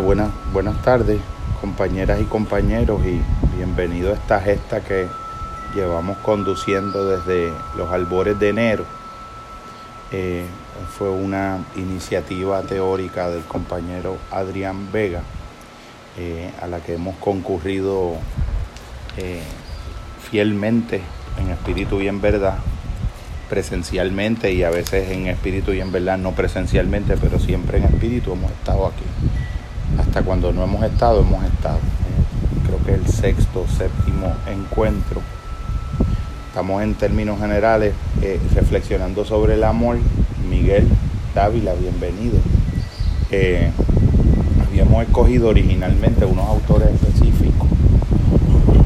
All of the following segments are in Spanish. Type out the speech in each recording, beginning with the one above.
buenas, buenas tardes, compañeras y compañeros, y bienvenido a esta gesta que llevamos conduciendo desde los albores de enero. Eh, fue una iniciativa teórica del compañero Adrián Vega, eh, a la que hemos concurrido eh, fielmente en espíritu y en verdad, presencialmente y a veces en espíritu y en verdad no presencialmente, pero siempre en espíritu hemos estado aquí. Hasta cuando no hemos estado, hemos estado. creo que el sexto, séptimo encuentro. Estamos en términos generales eh, reflexionando sobre el amor. Miguel Dávila, bienvenido. Eh, habíamos escogido originalmente unos autores específicos.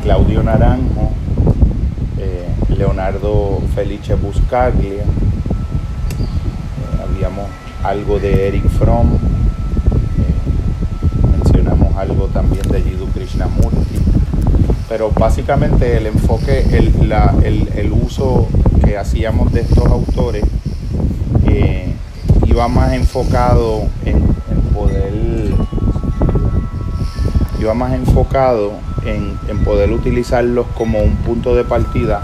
Claudio Naranjo, eh, Leonardo Felice Buscaglia, habíamos algo de Eric Fromm, algo también de Jiddu Krishnamurti. Pero básicamente el enfoque, el, la, el, el, uso que hacíamos de estos autores eh, iba más enfocado en, poder, iba más enfocado en, en poder utilizarlos como un punto de partida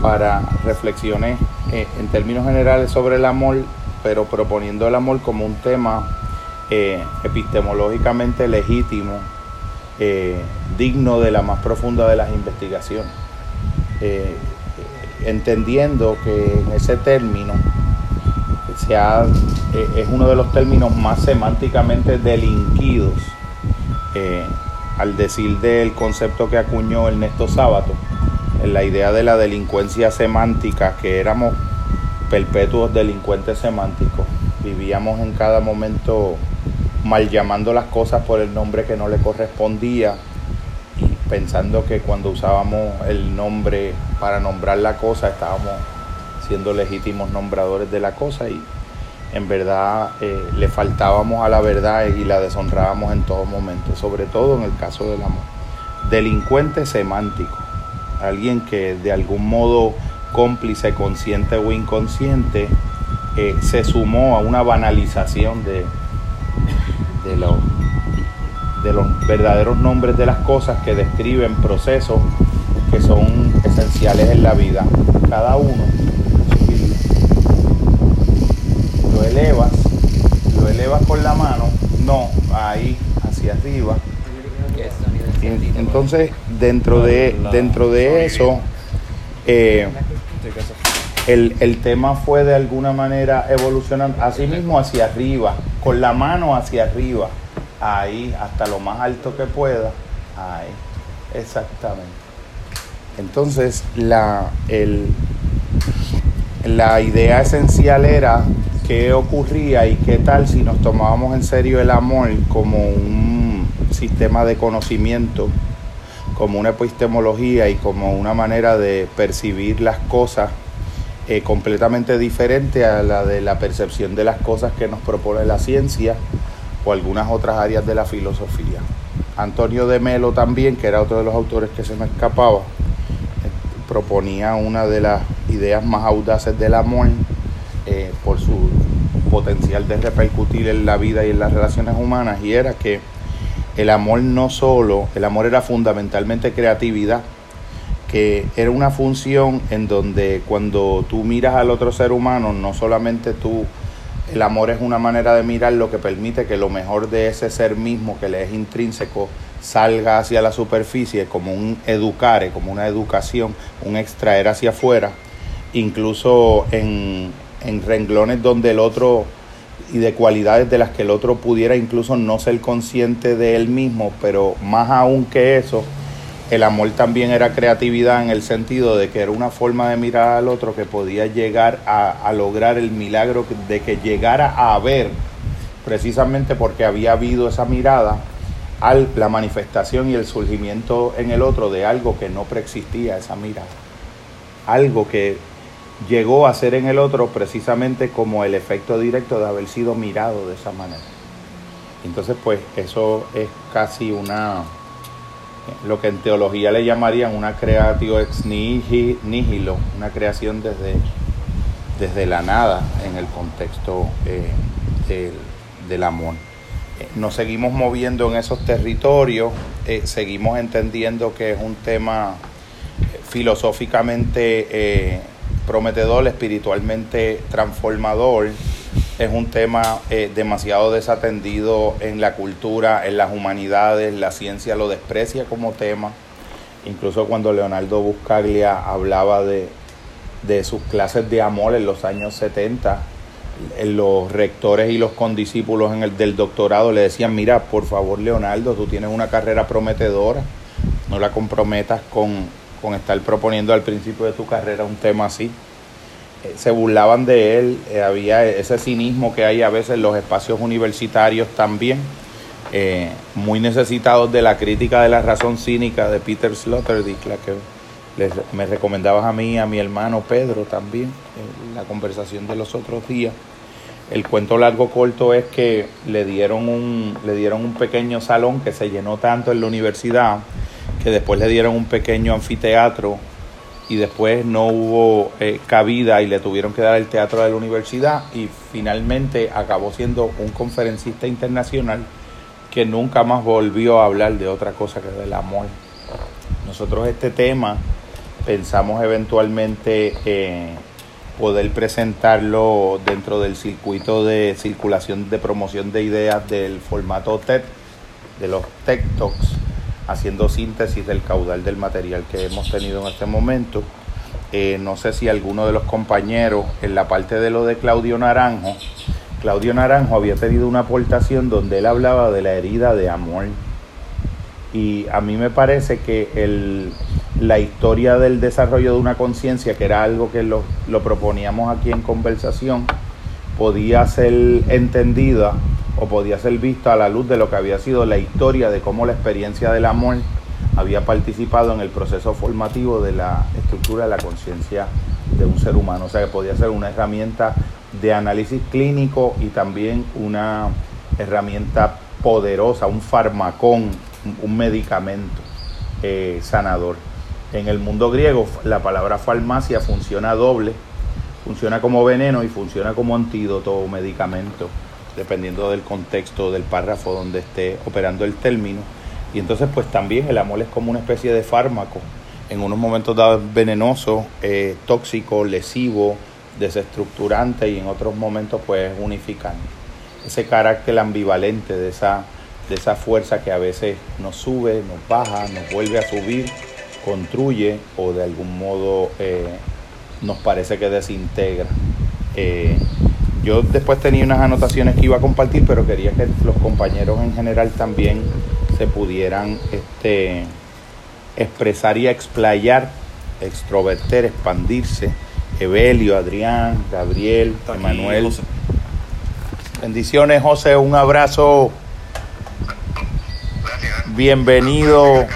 para reflexiones eh, en términos generales sobre el amor, pero proponiendo el amor como un tema eh, epistemológicamente legítimo eh, digno de la más profunda de las investigaciones. Eh, entendiendo que en ese término se ha, es uno de los términos más semánticamente delinquidos al decir del concepto que acuñó Ernesto Sábato, en la idea de la delincuencia semántica, que éramos perpetuos delincuentes semánticos, vivíamos en cada momento mal llamando las cosas por el nombre que no le correspondía y pensando que cuando usábamos el nombre para nombrar la cosa estábamos siendo legítimos nombradores de la cosa y en verdad eh, le faltábamos a la verdad y la deshonrábamos en todo momento, sobre todo en el caso del amor. Delincuente semántico, alguien que de algún modo cómplice, consciente o inconsciente, eh, se sumó a una banalización de, de, de los verdaderos nombres de las cosas que describen procesos que son esenciales en la vida. Cada uno lo elevas, lo elevas con la mano, no, ahí hacia arriba. Entonces, dentro de, dentro de eso, eh, el, el, tema fue de alguna manera evolucionando, así mismo hacia arriba, con la mano hacia arriba, ahí, hasta lo más alto que pueda, ahí, exactamente. Entonces, la, el, la idea esencial era qué ocurría y qué tal si nos tomábamos en serio el amor como un sistema de conocimiento, como una epistemología y como una manera de percibir las cosas eh, completamente diferente a la de la percepción de las cosas que nos propone la ciencia o algunas otras áreas de la filosofía. Antonio de Melo también, que era otro de los autores que se me escapaba, eh, proponía una de las ideas más audaces del amor eh, por su potencial de repercutir en la vida y en las relaciones humanas y era que el amor no solo, el amor era fundamentalmente creatividad, que era una función en donde cuando tú miras al otro ser humano, no solamente tú, el amor es una manera de mirar lo que permite que lo mejor de ese ser mismo que le es intrínseco salga hacia la superficie como un educare, como una educación, un extraer hacia afuera, incluso en, en renglones donde el otro y de cualidades de las que el otro pudiera incluso no ser consciente de él mismo, pero más aún que eso, el amor también era creatividad en el sentido de que era una forma de mirar al otro que podía llegar a, lograr el milagro de que llegara a ver, precisamente porque había habido esa mirada, al, la manifestación y el surgimiento en el otro de algo que no preexistía, esa mirada. Algo que llegó a ser en el otro precisamente como el efecto directo de haber sido mirado de esa manera. Entonces, pues eso es casi una lo que en teología le llamarían una creatio ex nihilo, una creación desde, desde la nada en el contexto eh, del, del, amor. nos seguimos moviendo en esos territorios, seguimos entendiendo que es un tema filosóficamente prometedor, espiritualmente transformador. Es un tema demasiado desatendido en la cultura, en las humanidades, la ciencia lo desprecia como tema. Incluso cuando Leonardo Buscaglia hablaba de, de sus clases de amor en los años 70, los rectores y los condiscípulos en el del doctorado le decían, mira, por favor Leonardo, tú tienes una carrera prometedora, no la comprometas con, con estar proponiendo al principio de tu carrera un tema así. Eh, se burlaban de él, eh, había ese cinismo que hay a veces en los espacios universitarios también, eh, muy necesitados de la crítica de la razón cínica de Peter Sloterdijk, la que me recomendabas a mí, a mi hermano Pedro también, en la conversación de los otros días. El cuento largo corto es que le dieron un, le dieron un pequeño salón que se llenó tanto en la universidad que después le dieron un pequeño anfiteatro y después no hubo eh, cabida y le tuvieron que dar el teatro de la universidad y finalmente acabó siendo un conferencista internacional que nunca más volvió a hablar de otra cosa que del amor. Nosotros este tema pensamos eventualmente eh, poder presentarlo dentro del circuito de circulación de promoción de ideas del formato TED, de los TED Talks, haciendo síntesis del caudal del material que hemos tenido en este momento. Eh, no sé si alguno de los compañeros, en la parte de lo de Claudio Naranjo, Claudio Naranjo había tenido una aportación donde él hablaba de la herida de amor. Y a mí me parece que el, la historia del desarrollo de una conciencia, que era algo que lo, proponíamos aquí en conversación, podía ser entendida o podía ser vista a la luz de lo que había sido la historia de cómo la experiencia del amor había participado en el proceso formativo de la estructura de la conciencia de un ser humano. O sea que podía ser una herramienta de análisis clínico y también una herramienta poderosa, un farmacón, un medicamento eh, sanador. En el mundo griego la palabra farmacia funciona doble, funciona como veneno y funciona como antídoto o medicamento, dependiendo del contexto del párrafo donde esté operando el término. Y entonces pues también el amor es como una especie de fármaco, en unos momentos dados venenoso, eh, tóxico, lesivo, desestructurante y en otros momentos pues unificante. Ese carácter ambivalente de esa, de esa fuerza que a veces nos sube, nos baja, nos vuelve a subir construye o de algún modo eh, nos parece que desintegra. Eh, yo después tenía unas anotaciones que iba a compartir, pero quería que los compañeros en general también se pudieran este, expresar y explayar, extroverter, expandirse. Evelio, Adrián, Gabriel, Emanuel. Bendiciones, José, un abrazo. Bienvenido.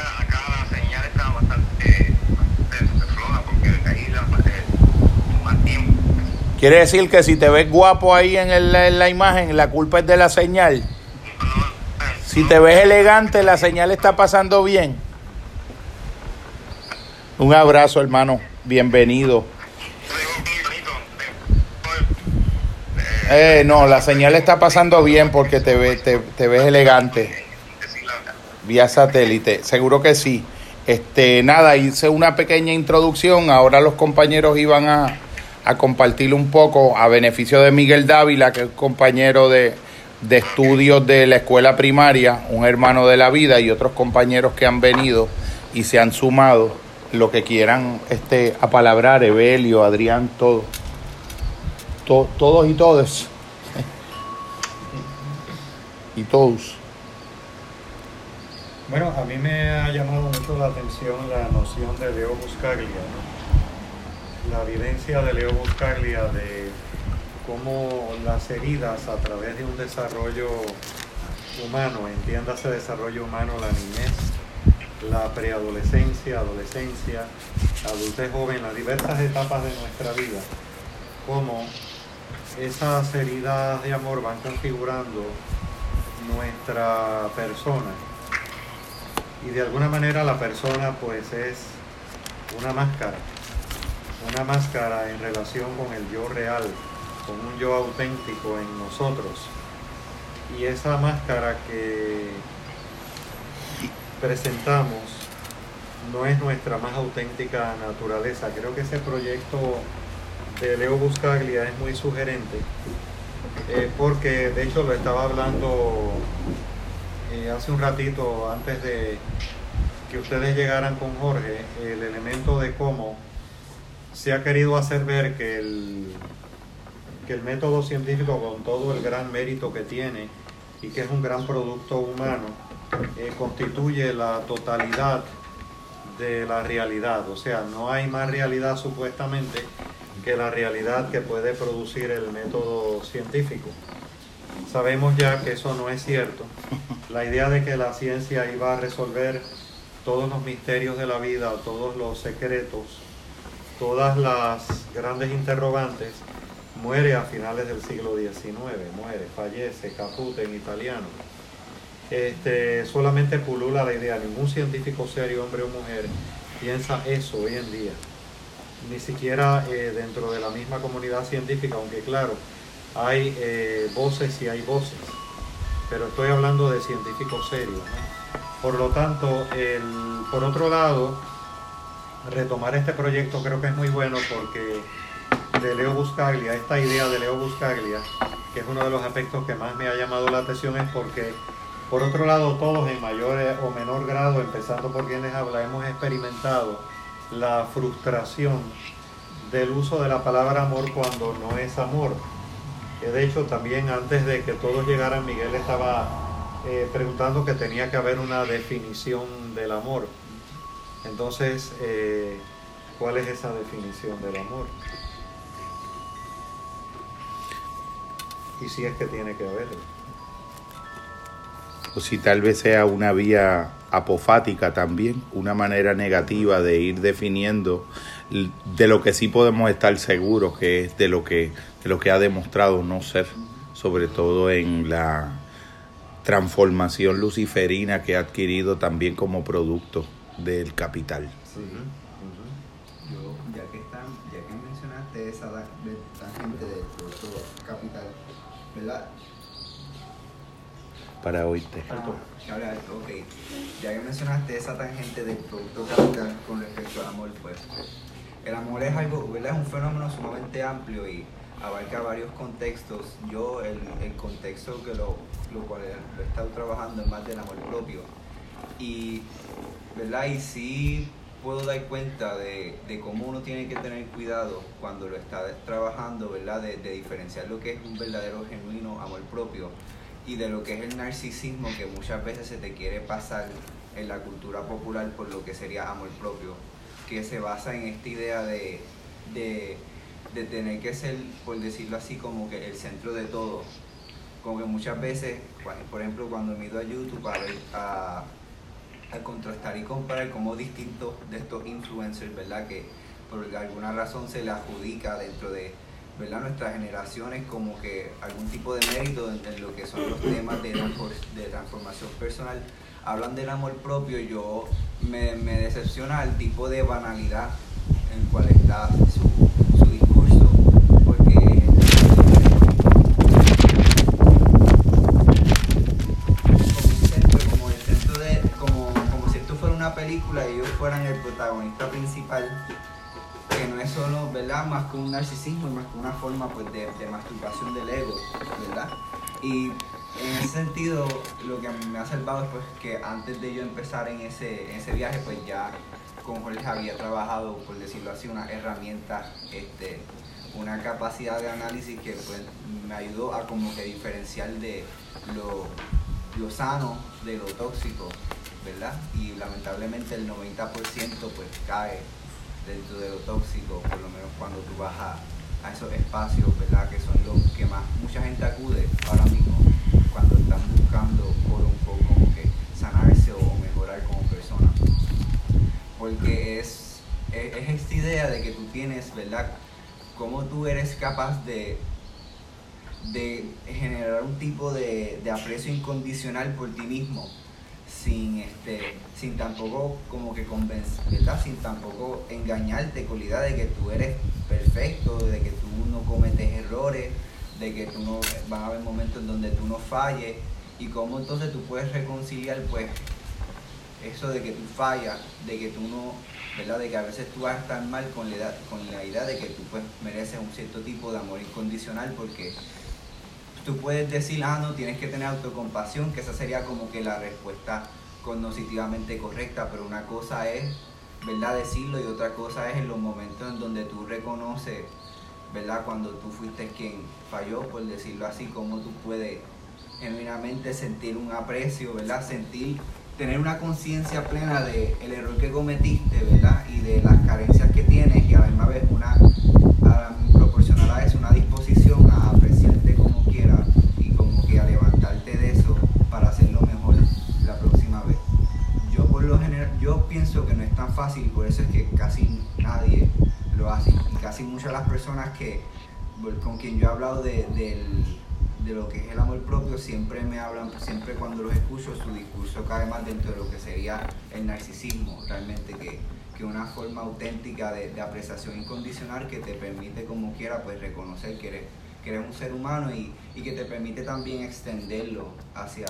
Quiere decir que si te ves guapo ahí en, la imagen, la culpa es de la señal. Si te ves elegante, la señal está pasando bien. Un abrazo, hermano. Bienvenido. Eh, no, la señal está pasando bien porque te, te, ves elegante. Vía satélite, seguro que sí. Este, nada, hice una pequeña introducción. Ahora los compañeros iban a, a compartir un poco a beneficio de Miguel Dávila, que es compañero de, de estudios de la escuela primaria, un hermano de la vida y otros compañeros que han venido y se han sumado, lo que quieran este, apalabrar, Evelio, Adrián, todo. todos y todos. y todos. Bueno, a mí me ha llamado mucho la atención la noción de Leo Buscaglia, la evidencia de Leo Buscaglia de cómo las heridas a través de un desarrollo humano, entiéndase desarrollo humano, la niñez, la preadolescencia, adolescencia, adultez joven, las diversas etapas de nuestra vida, cómo esas heridas de amor van configurando nuestra persona. Y de alguna manera la persona pues es una máscara una máscara en relación con el yo real, con un yo auténtico en nosotros. Y esa máscara que presentamos no es nuestra más auténtica naturaleza. Creo que ese proyecto de Leo Buscaglia es muy sugerente, eh, porque de hecho lo estaba hablando eh, hace un ratito antes de que ustedes llegaran con Jorge, el elemento de cómo se ha querido hacer ver que el, que el método científico, con todo el gran mérito que tiene y que es un gran producto humano, eh, constituye la totalidad de la realidad. O sea, no hay más realidad supuestamente que la realidad que puede producir el método científico. Sabemos ya que eso no es cierto. La idea de que la ciencia iba a resolver todos los misterios de la vida, todos los secretos, todas las grandes interrogantes, muere a finales del siglo XIX, muere, fallece, Caput en italiano. Este, solamente pulula la idea, ningún científico serio, hombre o mujer, piensa eso hoy en día. Ni siquiera eh, dentro de la misma comunidad científica, aunque claro, hay eh, voces y hay voces, pero estoy hablando de científicos serios. Por lo tanto, el, por otro lado, retomar este proyecto creo que es muy bueno porque de Leo Buscaglia, esta idea de Leo Buscaglia, que es uno de los aspectos que más me ha llamado la atención, es porque, por otro lado, todos en mayor o menor grado, empezando por quienes habla, hemos experimentado la frustración del uso de la palabra amor cuando no es amor. De hecho, también antes de que todos llegaran, Miguel estaba eh, preguntando que tenía que haber una definición del amor. Entonces, eh, ¿cuál es esa definición del amor? y si es que tiene que haber. O si tal vez sea una vía apofática también, una manera negativa de ir definiendo de lo que sí podemos estar seguros que es de lo que, de lo que ha demostrado no ser, sobre todo en la transformación luciferina que ha adquirido también como producto del capital. Sí. Yo, ya que, están, ya que mencionaste esa gente del producto capital, ¿verdad? Para oírte. Ah, ok. Ya que mencionaste esa tangente del producto capital con respecto al amor, pues el amor es algo, ¿verdad? Es un fenómeno sumamente amplio y abarca varios contextos. Yo, el, el contexto que lo, lo cual he estado trabajando es más del amor propio. Y, ¿verdad? Y sí puedo dar cuenta de, de, cómo uno tiene que tener cuidado cuando lo está trabajando, ¿verdad? De, de, diferenciar lo que es un verdadero, genuino amor propio y de lo que es el narcisismo que muchas veces se te quiere pasar en la cultura popular por lo que sería amor propio, que se basa en esta idea de, de, de tener que ser, por decirlo así, como que el centro de todo. Como que muchas veces, por ejemplo, cuando me ido a YouTube a ver a al contrastar y comparar como distintos de estos influencers, ¿verdad? Que por alguna razón se le adjudica dentro de ¿verdad? nuestras generaciones como que algún tipo de mérito en, lo que son los temas de, transformación personal. Hablan del amor propio yo me, me decepciona el tipo de banalidad en cual está su, película ellos fueran el protagonista principal, que no es solo, ¿verdad? Más que un narcisismo y más que una forma pues, de, masturbación del ego, ¿verdad? Y en ese sentido, lo que me ha salvado es pues, que antes de yo empezar en ese, en ese viaje, pues ya con Jorge había trabajado, por decirlo así, una herramienta, este, una capacidad de análisis que pues, me ayudó a como que diferenciar de lo, lo sano de lo tóxico ¿verdad? Y lamentablemente el 90% pues cae dentro de lo tóxico, por lo menos cuando tú vas a, esos espacios, ¿verdad? Que son los que más mucha gente acude ahora mismo cuando están buscando por un poco que sanarse o mejorar como persona. Porque es, es, esta idea de que tú tienes, ¿verdad? Cómo tú eres capaz de de generar un tipo de aprecio incondicional por ti mismo sin este sin tampoco como que convencer, Sin tampoco engañarte con la idea de que tú eres perfecto, de que tú no cometes errores, de que tú no, van a haber momentos en donde tú no falles y cómo entonces tú puedes reconciliar pues eso de que tú fallas, de que tú no, ¿verdad? De que a veces tú vas estar mal con la, con la idea de que tú pues mereces un cierto tipo de amor incondicional porque tú puedes decir, ah, no, tienes que tener autocompasión, que esa sería como que la respuesta cognitivamente correcta, pero una cosa es, ¿verdad? Decirlo y otra cosa es en los momentos en donde tú reconoces, ¿verdad? Cuando tú fuiste quien falló, por decirlo así, cómo tú puedes genuinamente sentir un aprecio, ¿verdad? Sentir, tener una conciencia plena de el error que cometiste, ¿verdad? Y de las carencias que tienes y a la misma vez una, a una disposición a apreciarte como quieras y como que a levantarte de eso para hacerlo mejor la próxima vez. Yo por lo general, yo pienso que no es tan fácil, por eso es que casi nadie lo hace. Y casi muchas de las personas que con quien yo he hablado de, de lo que es el amor propio, siempre me hablan, siempre cuando los escucho, su discurso cae más dentro de lo que sería el narcisismo, realmente que, que una forma auténtica de, apreciación incondicional que te permite como quiera pues reconocer que eres, que eres un ser humano y, y que te permite también extenderlo hacia,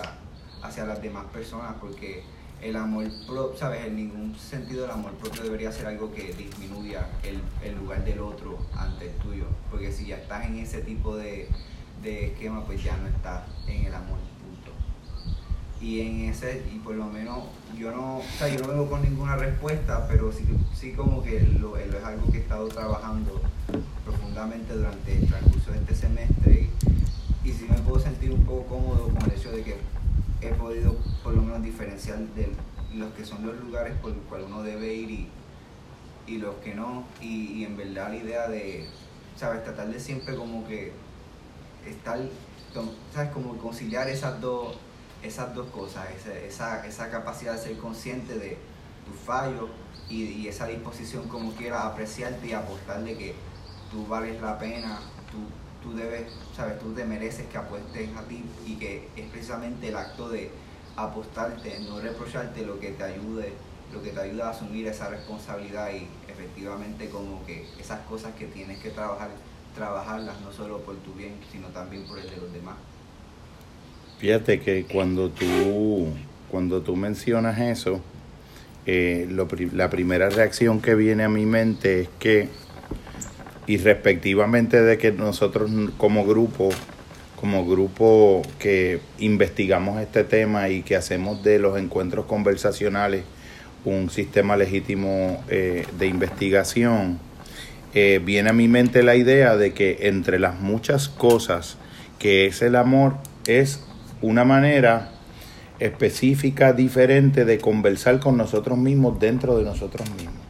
hacia las demás personas, porque el amor propio, sabes, en ningún sentido el amor propio debería ser algo que disminuya el, el lugar del otro ante el tuyo, porque si ya estás en ese tipo de de esquema pues ya no está en el amor punto. Y en ese y por lo menos yo no o sea yo vengo con ninguna respuesta pero sí, sí como que lo, es algo que he estado trabajando profundamente durante el transcurso de este semestre y, y sí me puedo sentir un poco cómodo con el hecho de que he podido por lo menos diferenciar de los que son los lugares por los cuales uno debe ir y, y los que no y, y en verdad la idea de sabes tratar de siempre como que estar, ¿sabes? Como conciliar esas dos, esas dos cosas, esa, esa, capacidad de ser consciente de tus fallos y, esa disposición como quiera apreciarte y apostar de que tú vales la pena, tú debes, sabes, tú te mereces que apuestes a ti y que es precisamente el acto de apostarte, no reprocharte lo que te ayude, lo que te ayuda a asumir esa responsabilidad y efectivamente como que esas cosas que tienes que trabajar trabajarlas no solo por tu bien, sino también por el de los demás. Fíjate que cuando tú, cuando tú mencionas eso, eh, la primera reacción que viene a mi mente es que, y respectivamente de que nosotros como grupo, como grupo que investigamos este tema y que hacemos de los encuentros conversacionales un sistema legítimo eh, de investigación, eh, viene a mi mente la idea de que entre las muchas cosas que es el amor, es una manera específica, diferente de conversar con nosotros mismos dentro de nosotros mismos.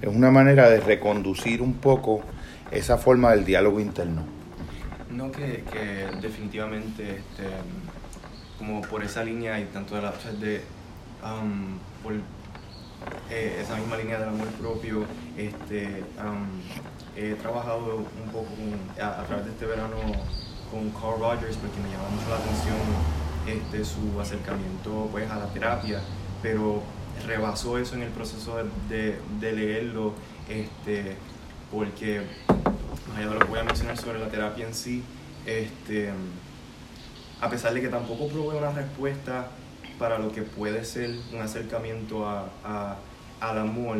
Es una manera de reconducir un poco esa forma del diálogo interno. No, que, definitivamente, este, como por esa línea y tanto de la... de, um, eh, esa misma línea del amor propio. Este, he trabajado un poco a, través de este verano con Carl Rogers porque me llama mucho la atención este, su acercamiento pues, a la terapia, pero rebasó eso en el proceso de, de, leerlo, este, porque allá lo que voy a mencionar sobre la terapia en sí, este, a pesar de que tampoco provee una respuesta para lo que puede ser un acercamiento a, al amor,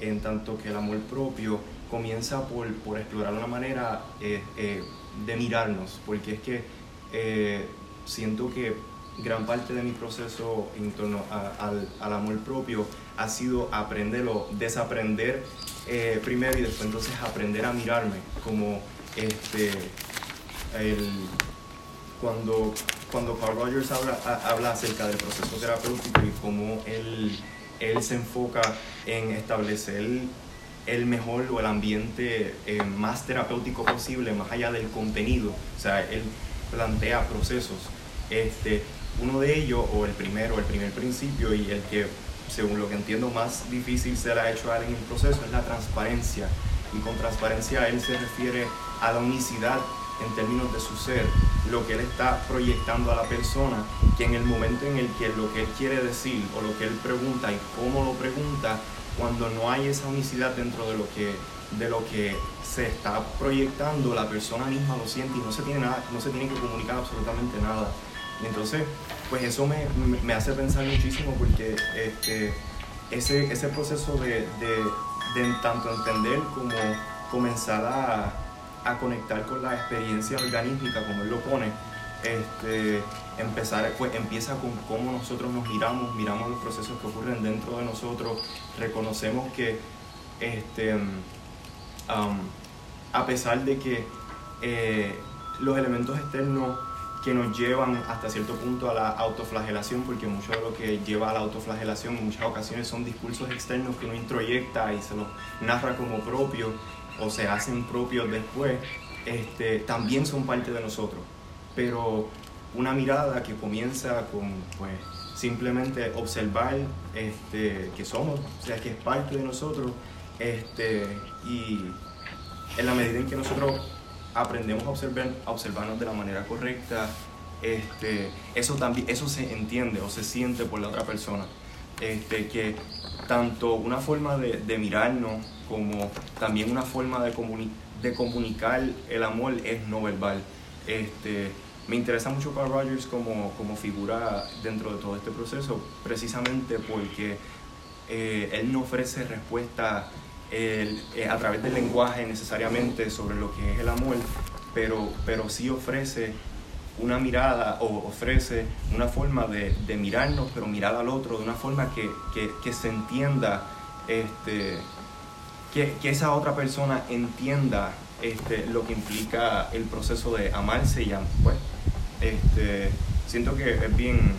en tanto que el amor propio comienza por, por explorar una manera eh, eh, de mirarnos, porque es que eh, siento que gran parte de mi proceso en torno al, al, amor propio ha sido aprenderlo, desaprender primero y después entonces aprender a mirarme como este, el, cuando cuando Carl Rogers habla, habla acerca del proceso terapéutico y cómo él, él se enfoca en establecer el mejor o el ambiente eh, más terapéutico posible, más allá del contenido. O sea, él plantea procesos. Este, uno de ellos, o el primero, el primer principio y el que, según lo que entiendo, más difícil se le ha hecho a él en el proceso es la transparencia. Y con transparencia él se refiere a la unicidad en términos de su ser, lo que él está proyectando a la persona, que en el momento en el que lo que él quiere decir o lo que él pregunta y cómo lo pregunta cuando no hay esa unicidad dentro de lo que, de lo que se está proyectando, la persona misma lo siente y no se tiene, nada, no se tiene que comunicar absolutamente nada. Entonces, pues eso me, me hace pensar muchísimo porque este, ese, ese proceso de, de, de tanto entender como comenzar a, a conectar con la experiencia organística, como él lo pone, este, empezar, pues empieza con cómo nosotros nos miramos, miramos los procesos que ocurren dentro de nosotros, reconocemos que este, a pesar de que eh, los elementos externos que nos llevan hasta cierto punto a la autoflagelación, porque mucho de lo que lleva a la autoflagelación en muchas ocasiones son discursos externos que uno introyecta y se los narra como propios o se hacen propios después, este, también son parte de nosotros. Pero una mirada que comienza con pues, simplemente observar este, que somos, o sea, que es parte de nosotros, este, y en la medida en que nosotros aprendemos a, observar, a observarnos de la manera correcta, este, eso, también, eso se entiende o se siente por la otra persona. Este, que tanto una forma de, de mirarnos como también una forma de, de comunicar el amor es no verbal. Este, me interesa mucho Carl Rogers como, como figura dentro de todo este proceso, precisamente porque eh, él no ofrece respuesta eh, a través del lenguaje necesariamente sobre lo que es el amor, pero, pero sí ofrece una mirada o ofrece una forma de, de mirarnos, pero mirar al otro de una forma que, que, que se entienda, este, que, que, esa otra persona entienda este, lo que implica el proceso de amarse y pues, este, siento que es bien,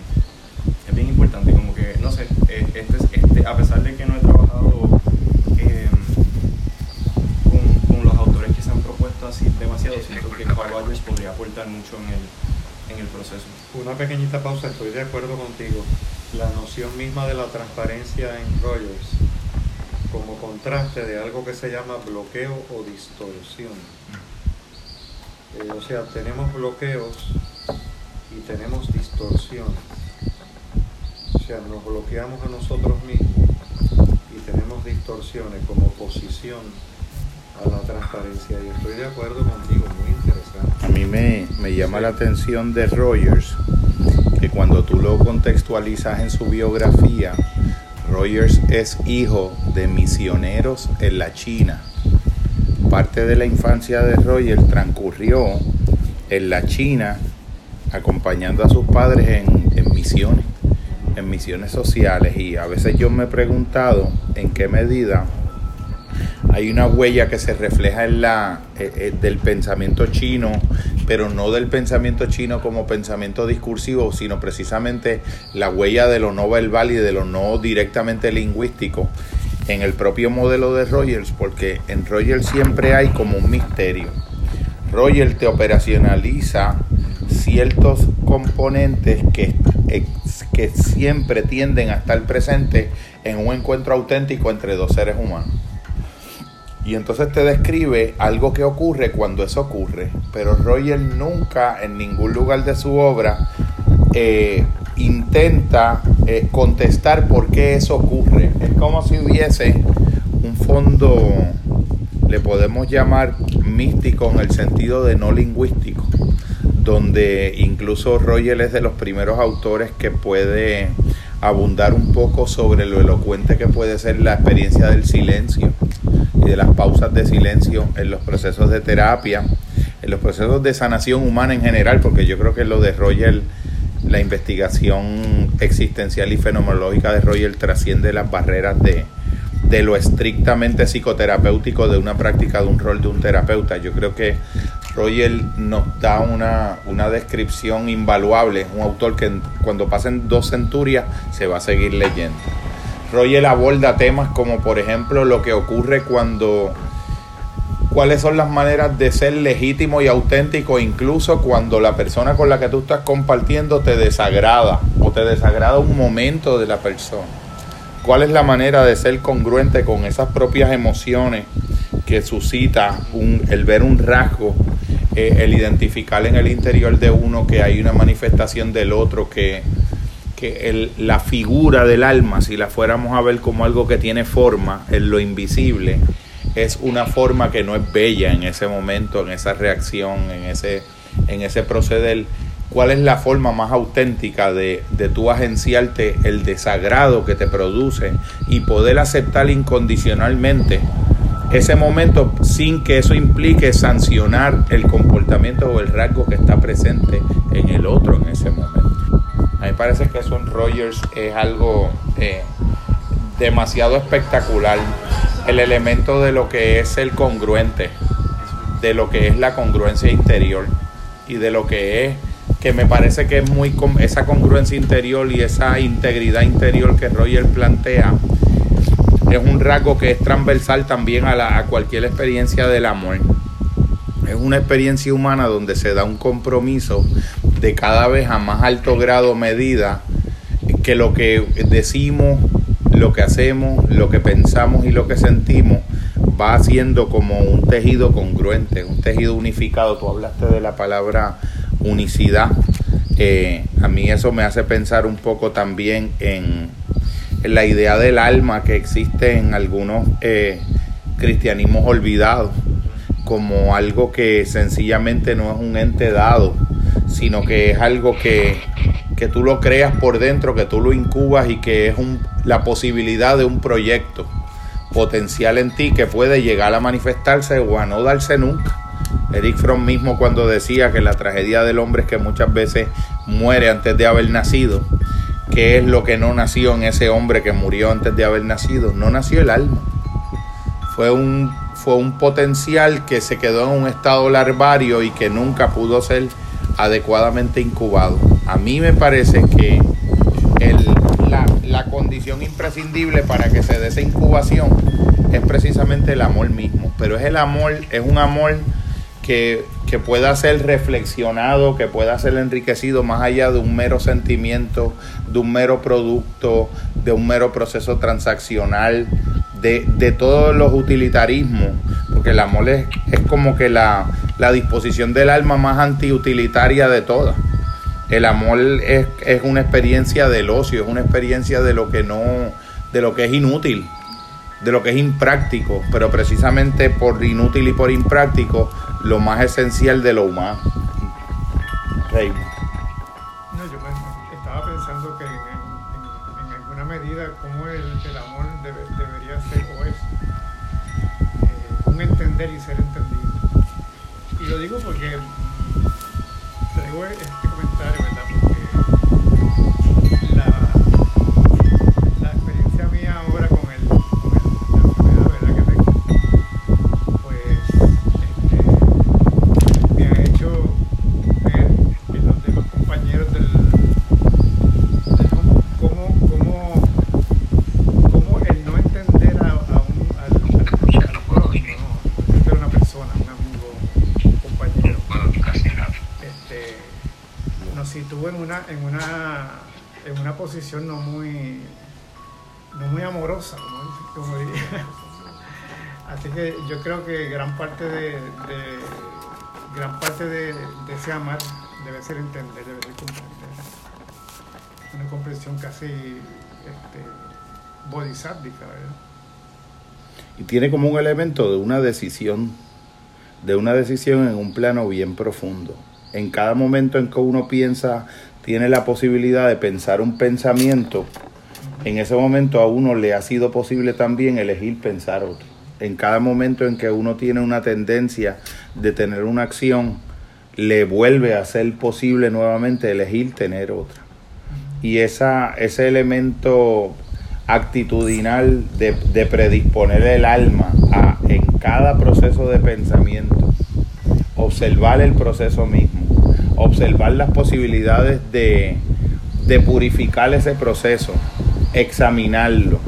es bien importante, como que, no sé, eh, este, este, a pesar de que no he trabajado em, con, los así demasiado, siento que Rogers podría aportar mucho en el, en el proceso. Una pequeñita pausa, estoy de acuerdo contigo. La noción misma de la transparencia en Rogers como contraste de algo que se llama bloqueo o distorsión. Eh, o sea, tenemos bloqueos y tenemos distorsiones. O sea, nos bloqueamos a nosotros mismos y tenemos distorsiones como oposición a la transparencia. Y estoy de acuerdo contigo, muy interesante. A mí me, me llama la atención de Rogers que cuando tú lo contextualizas en su biografía, Rogers es hijo de misioneros en la China. Parte de la infancia de Rogers transcurrió en la China acompañando a sus padres en, misiones, en misiones sociales. Y a veces yo me he preguntado en qué medida hay una huella que se refleja en la eh, eh, del pensamiento chino, pero no del pensamiento chino como pensamiento discursivo, sino precisamente la huella de lo no verbal y de lo no directamente lingüístico en el propio modelo de Rogers, porque en Rogers siempre hay como un misterio. Rogers te operacionaliza ciertos componentes que, que siempre tienden a estar presentes en un encuentro auténtico entre dos seres humanos. Y entonces te describe algo que ocurre cuando eso ocurre. Pero Roger nunca en ningún lugar de su obra eh, intenta eh, contestar por qué eso ocurre. Es como si hubiese un fondo, le podemos llamar místico en el sentido de no lingüístico donde incluso Roger es de los primeros autores que puede abundar un poco sobre lo elocuente que puede ser la experiencia del silencio de las pausas de silencio en los procesos de terapia, en los procesos de sanación humana en general, porque yo creo que lo de Roger, la investigación existencial y fenomenológica de Roger trasciende las barreras de, de lo estrictamente psicoterapéutico de una práctica de un rol de un terapeuta. Yo creo que Roger nos da una, una descripción invaluable, un autor que cuando pasen dos centurias se va a seguir leyendo. Roger aborda temas como por ejemplo lo que ocurre cuando cuáles son las maneras de ser legítimo y auténtico incluso cuando la persona con la que tú estás compartiendo te desagrada o te desagrada un momento de la persona. ¿Cuál es la manera de ser congruente con esas propias emociones que suscita el ver un rasgo, eh, el identificar en el interior de uno que hay una manifestación del otro que, la figura del alma, si la fuéramos a ver como algo que tiene forma en lo invisible, es una forma que no es bella en ese momento, en esa reacción, en ese, en ese proceder. ¿Cuál es la forma más auténtica de, de tú agenciarte el desagrado que te produce y poder aceptar incondicionalmente ese momento sin que eso implique sancionar el comportamiento o el rasgo que está presente en el otro en ese momento? Mí me parece que eso en Rogers es algo eh, demasiado espectacular. El elemento de lo que es el congruente, de lo que es la congruencia interior y de lo que es que me parece que es muy esa congruencia interior y esa integridad interior que Roger plantea es un rasgo que es transversal también a cualquier experiencia del amor. Es una experiencia humana donde se da un compromiso de cada vez a más alto grado medida que lo que decimos, lo que hacemos, lo que pensamos y lo que sentimos va haciendo como un tejido congruente, un tejido unificado. Tú hablaste de la palabra unicidad. Eh, a mí eso me hace pensar un poco también en, la idea del alma que existe en algunos eh, cristianismos olvidados, como algo que sencillamente no es un ente dado, sino que es algo que, que tú lo creas por dentro, que tú lo incubas y que es un, la posibilidad de un proyecto potencial en ti que puede llegar a manifestarse o a no darse nunca. Eric Fromm mismo cuando decía que la tragedia del hombre es que muchas veces muere antes de haber nacido, ¿qué es lo que no nació en ese hombre que murió antes de haber nacido? No nació el alma. Fue un, fue un potencial que se quedó en un estado larvario y que nunca pudo ser adecuadamente incubado. A mí me parece que la, la condición imprescindible para que se dé esa incubación es precisamente el amor mismo, pero es el amor, es un amor que, pueda ser reflexionado, que pueda ser enriquecido más allá de un mero sentimiento, de un mero producto, de un mero proceso transaccional, de, todos los utilitarismos, porque el amor es, como que la, la, disposición del alma más antiutilitaria de todas. El amor es, es una experiencia del ocio, es una experiencia de lo que no, de lo que es inútil de lo que es impráctico, pero precisamente por inútil y por impráctico, lo más esencial de lo humano. Posición no muy, no muy amorosa, como, diría. Así que yo creo que gran parte de, gran parte de, ese amar debe ser entender, debe ser comprender. Una comprensión casi este, ¿verdad? Y tiene como un elemento de una decisión, de una decisión en un plano bien profundo. En cada momento en que uno piensa tiene la posibilidad de pensar un pensamiento, en ese momento a uno le ha sido posible también elegir pensar otro. En cada momento en que uno tiene una tendencia de tener una acción, le vuelve a ser posible nuevamente elegir tener otra. Y esa, ese elemento actitudinal de, de predisponer el alma a, en cada proceso de pensamiento, observar el proceso mismo observar las posibilidades de, purificar ese proceso, examinarlo,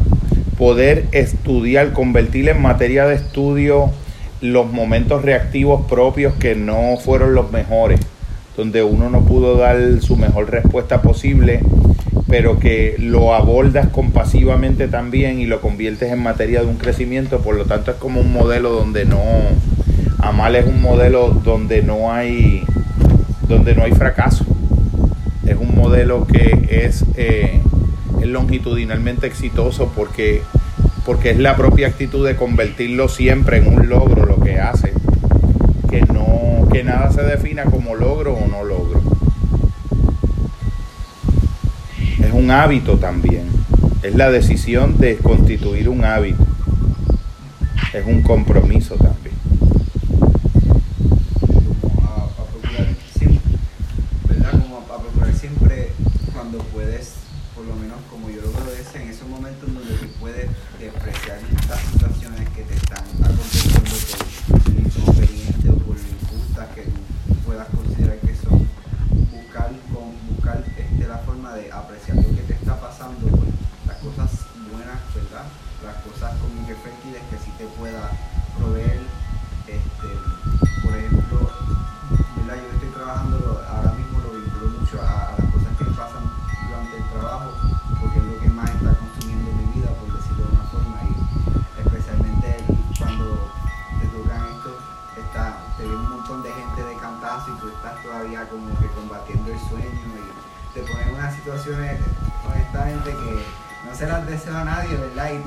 poder estudiar, convertir en materia de estudio los momentos reactivos propios que no fueron los mejores, donde uno no pudo dar su mejor respuesta posible, pero que lo abordas compasivamente también y lo conviertes en materia de un crecimiento, por lo tanto es como un modelo donde no, Amal es un modelo donde no hay donde no hay fracaso. Es un modelo que es, eh, es longitudinalmente exitoso porque, porque es la propia actitud de convertirlo siempre en un logro lo que hace. Que, no, que nada se defina como logro o no logro. Es un hábito también. Es la decisión de constituir un hábito. Es un compromiso también.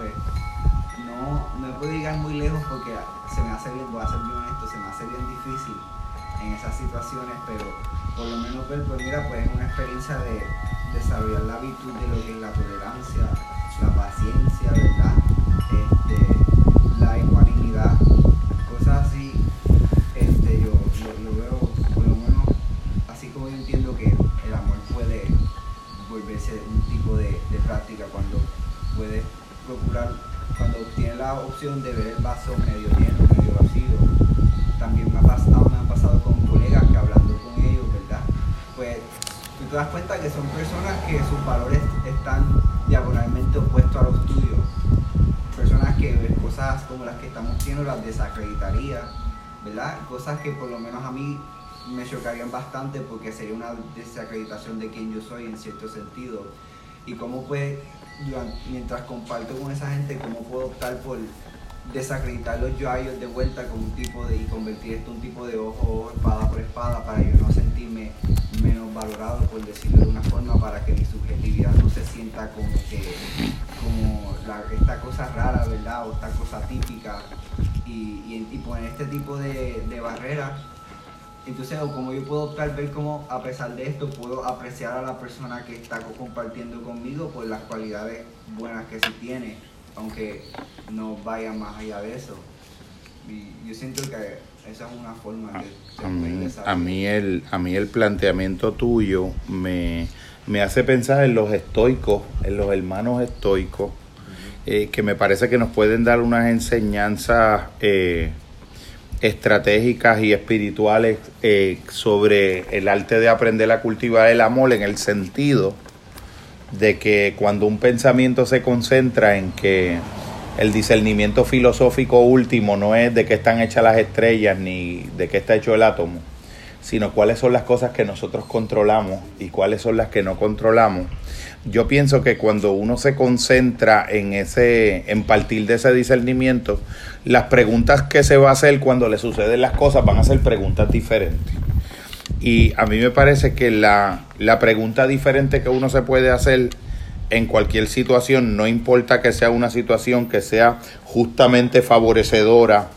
pues no, no puedo llegar muy lejos porque se me hace bien, voy a ser bien honesto, se me hace bien difícil en esas situaciones, pero por lo menos ver, pues mira, pues es una experiencia de desarrollar la virtud de lo que es la tolerancia, la paciencia, ¿verdad? Este, la ecuanimidad, de ver el vaso medio lleno, medio vacío. También me ha pasado, me han pasado con colegas que hablando con ellos, ¿verdad? Pues te das cuenta que son personas que sus valores están diagonalmente opuestos a los tuyos. Personas que cosas como las que estamos haciendo las desacreditaría, ¿verdad? Cosas que por lo menos a mí me chocarían bastante porque sería una desacreditación de quién yo soy en cierto sentido. Y cómo pues, mientras comparto con esa gente, cómo puedo optar por desacreditarlos yo a ellos de vuelta como un tipo de y convertir esto un tipo de ojo espada por espada para yo no sentirme menos valorado por decirlo de una forma para que mi subjetividad no se sienta como que como esta cosa rara verdad o esta cosa típica. Y, y, poner este tipo de, de barreras. Entonces o como yo puedo optar ver cómo a pesar de esto puedo apreciar a la persona que está compartiendo conmigo por las cualidades buenas que sí tiene aunque no vaya más allá de eso. Y yo siento que esa es una forma de... A, mí, a, mí, el, a mí el planteamiento tuyo me, hace pensar en los estoicos, en los hermanos estoicos, eh, que me parece que nos pueden dar unas enseñanzas eh, estratégicas y espirituales eh, sobre el arte de aprender a cultivar el amor en el sentido de que cuando un pensamiento se concentra en que el discernimiento filosófico último no es de qué están hechas las estrellas ni de qué está hecho el átomo, sino cuáles son las cosas que nosotros controlamos y cuáles son las que no controlamos. Yo pienso que cuando uno se concentra en ese en partir de ese discernimiento, las preguntas que se va a hacer cuando le suceden las cosas van a ser preguntas diferentes. Y a mí me parece que la, la pregunta diferente que uno se puede hacer en cualquier situación, no importa que sea una situación que sea justamente favorecedora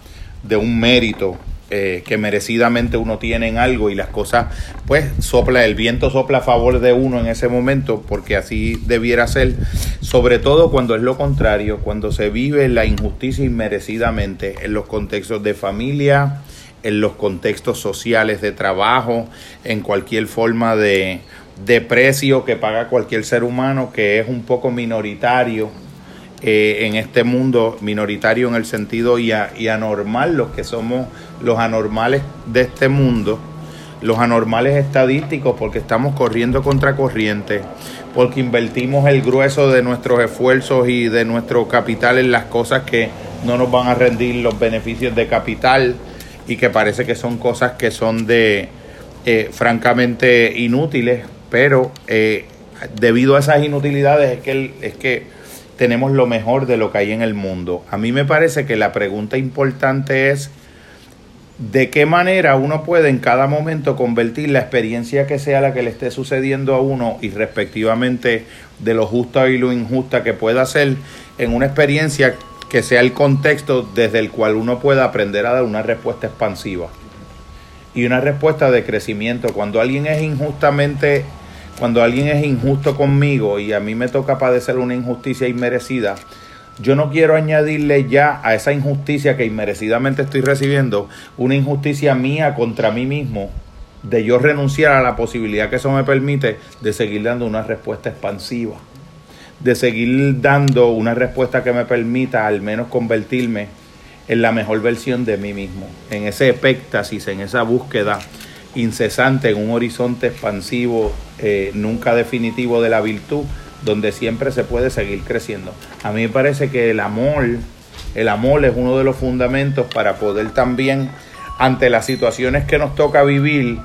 de un mérito eh, que merecidamente uno tiene en algo y las cosas, pues sopla, el viento sopla a favor de uno en ese momento, porque así debiera ser, sobre todo cuando es lo contrario, cuando se vive la injusticia inmerecidamente en los contextos de familia, en los contextos sociales de trabajo, en cualquier forma de, de precio que paga cualquier ser humano que es un poco minoritario eh, en este mundo minoritario en el sentido y, anormal, los que somos los anormales de este mundo, los anormales estadísticos, porque estamos corriendo contra corriente, porque invertimos el grueso de nuestros esfuerzos y de nuestro capital en las cosas que no nos van a rendir los beneficios de capital y que parece que son cosas que son de eh, francamente inútiles, pero eh, debido a esas inutilidades es que, es que tenemos lo mejor de lo que hay en el mundo. A mí me parece que la pregunta importante es de qué manera uno puede en cada momento convertir la experiencia que sea la que le esté sucediendo a uno y respectivamente de lo justa y lo injusta que pueda ser en una experiencia que sea el contexto desde el cual uno pueda aprender a dar una respuesta expansiva y una respuesta de crecimiento. Cuando alguien es injustamente, cuando alguien es injusto conmigo y a mí me toca padecer una injusticia inmerecida, yo no quiero añadirle ya a esa injusticia que inmerecidamente estoy recibiendo una injusticia mía contra mí mismo, de yo renunciar a la posibilidad que eso me permite de seguir dando una respuesta expansiva, de seguir dando una respuesta que me permita al menos convertirme en la mejor versión de mí mismo, en ese epéctasis, en esa búsqueda incesante, en un horizonte expansivo, eh, nunca definitivo de la virtud, donde siempre se puede seguir creciendo. A mí me parece que el amor, el amor es uno de los fundamentos para poder también, ante las situaciones que nos toca vivir,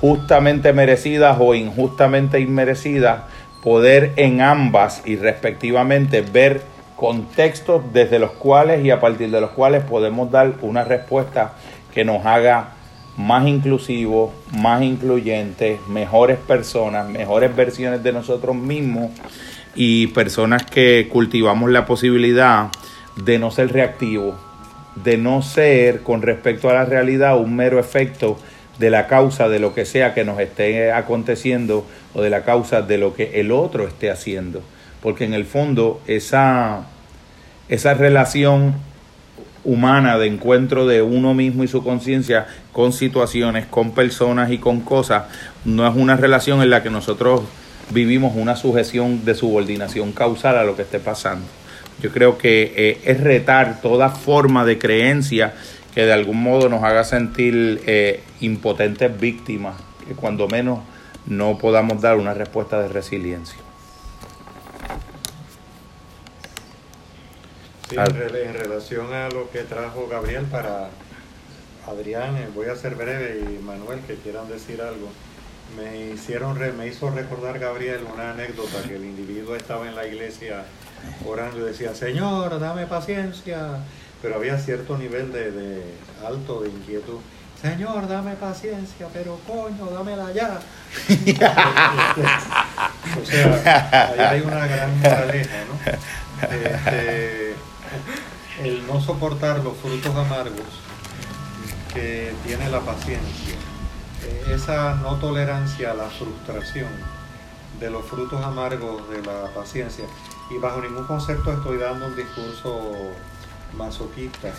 justamente merecidas o injustamente inmerecidas, poder en ambas y respectivamente ver contextos desde los cuales y a partir de los cuales podemos dar una respuesta que nos haga más inclusivos, más incluyentes, mejores personas, mejores versiones de nosotros mismos y personas que cultivamos la posibilidad de no ser reactivos, de no ser con respecto a la realidad un mero efecto de la causa de lo que sea que nos esté aconteciendo o de la causa de lo que el otro esté haciendo. Porque en el fondo esa, esa relación humana de encuentro de uno mismo y su conciencia con situaciones, con personas y con cosas, no es una relación en la que nosotros vivimos una sujeción de subordinación causal a lo que esté pasando. Yo creo que eh, es retar toda forma de creencia que de algún modo nos haga sentir eh, impotentes víctimas, que cuando menos no podamos dar una respuesta de resiliencia. Sí, en, relación a lo que trajo Gabriel para Adrián, eh, voy a ser breve y Manuel que quieran decir algo. Me hicieron me hizo recordar Gabriel una anécdota que el individuo estaba en la iglesia orando y decía, Señor, dame paciencia, pero había cierto nivel de, de alto de inquietud. Señor, dame paciencia, pero coño, dámela ya. o sea, ahí hay una gran moraleja, ¿no? Este, el no soportar los frutos amargos que tiene la paciencia, eh, esa no tolerancia a la frustración de los frutos amargos de la paciencia. Y bajo ningún concepto estoy dando un discurso masoquista,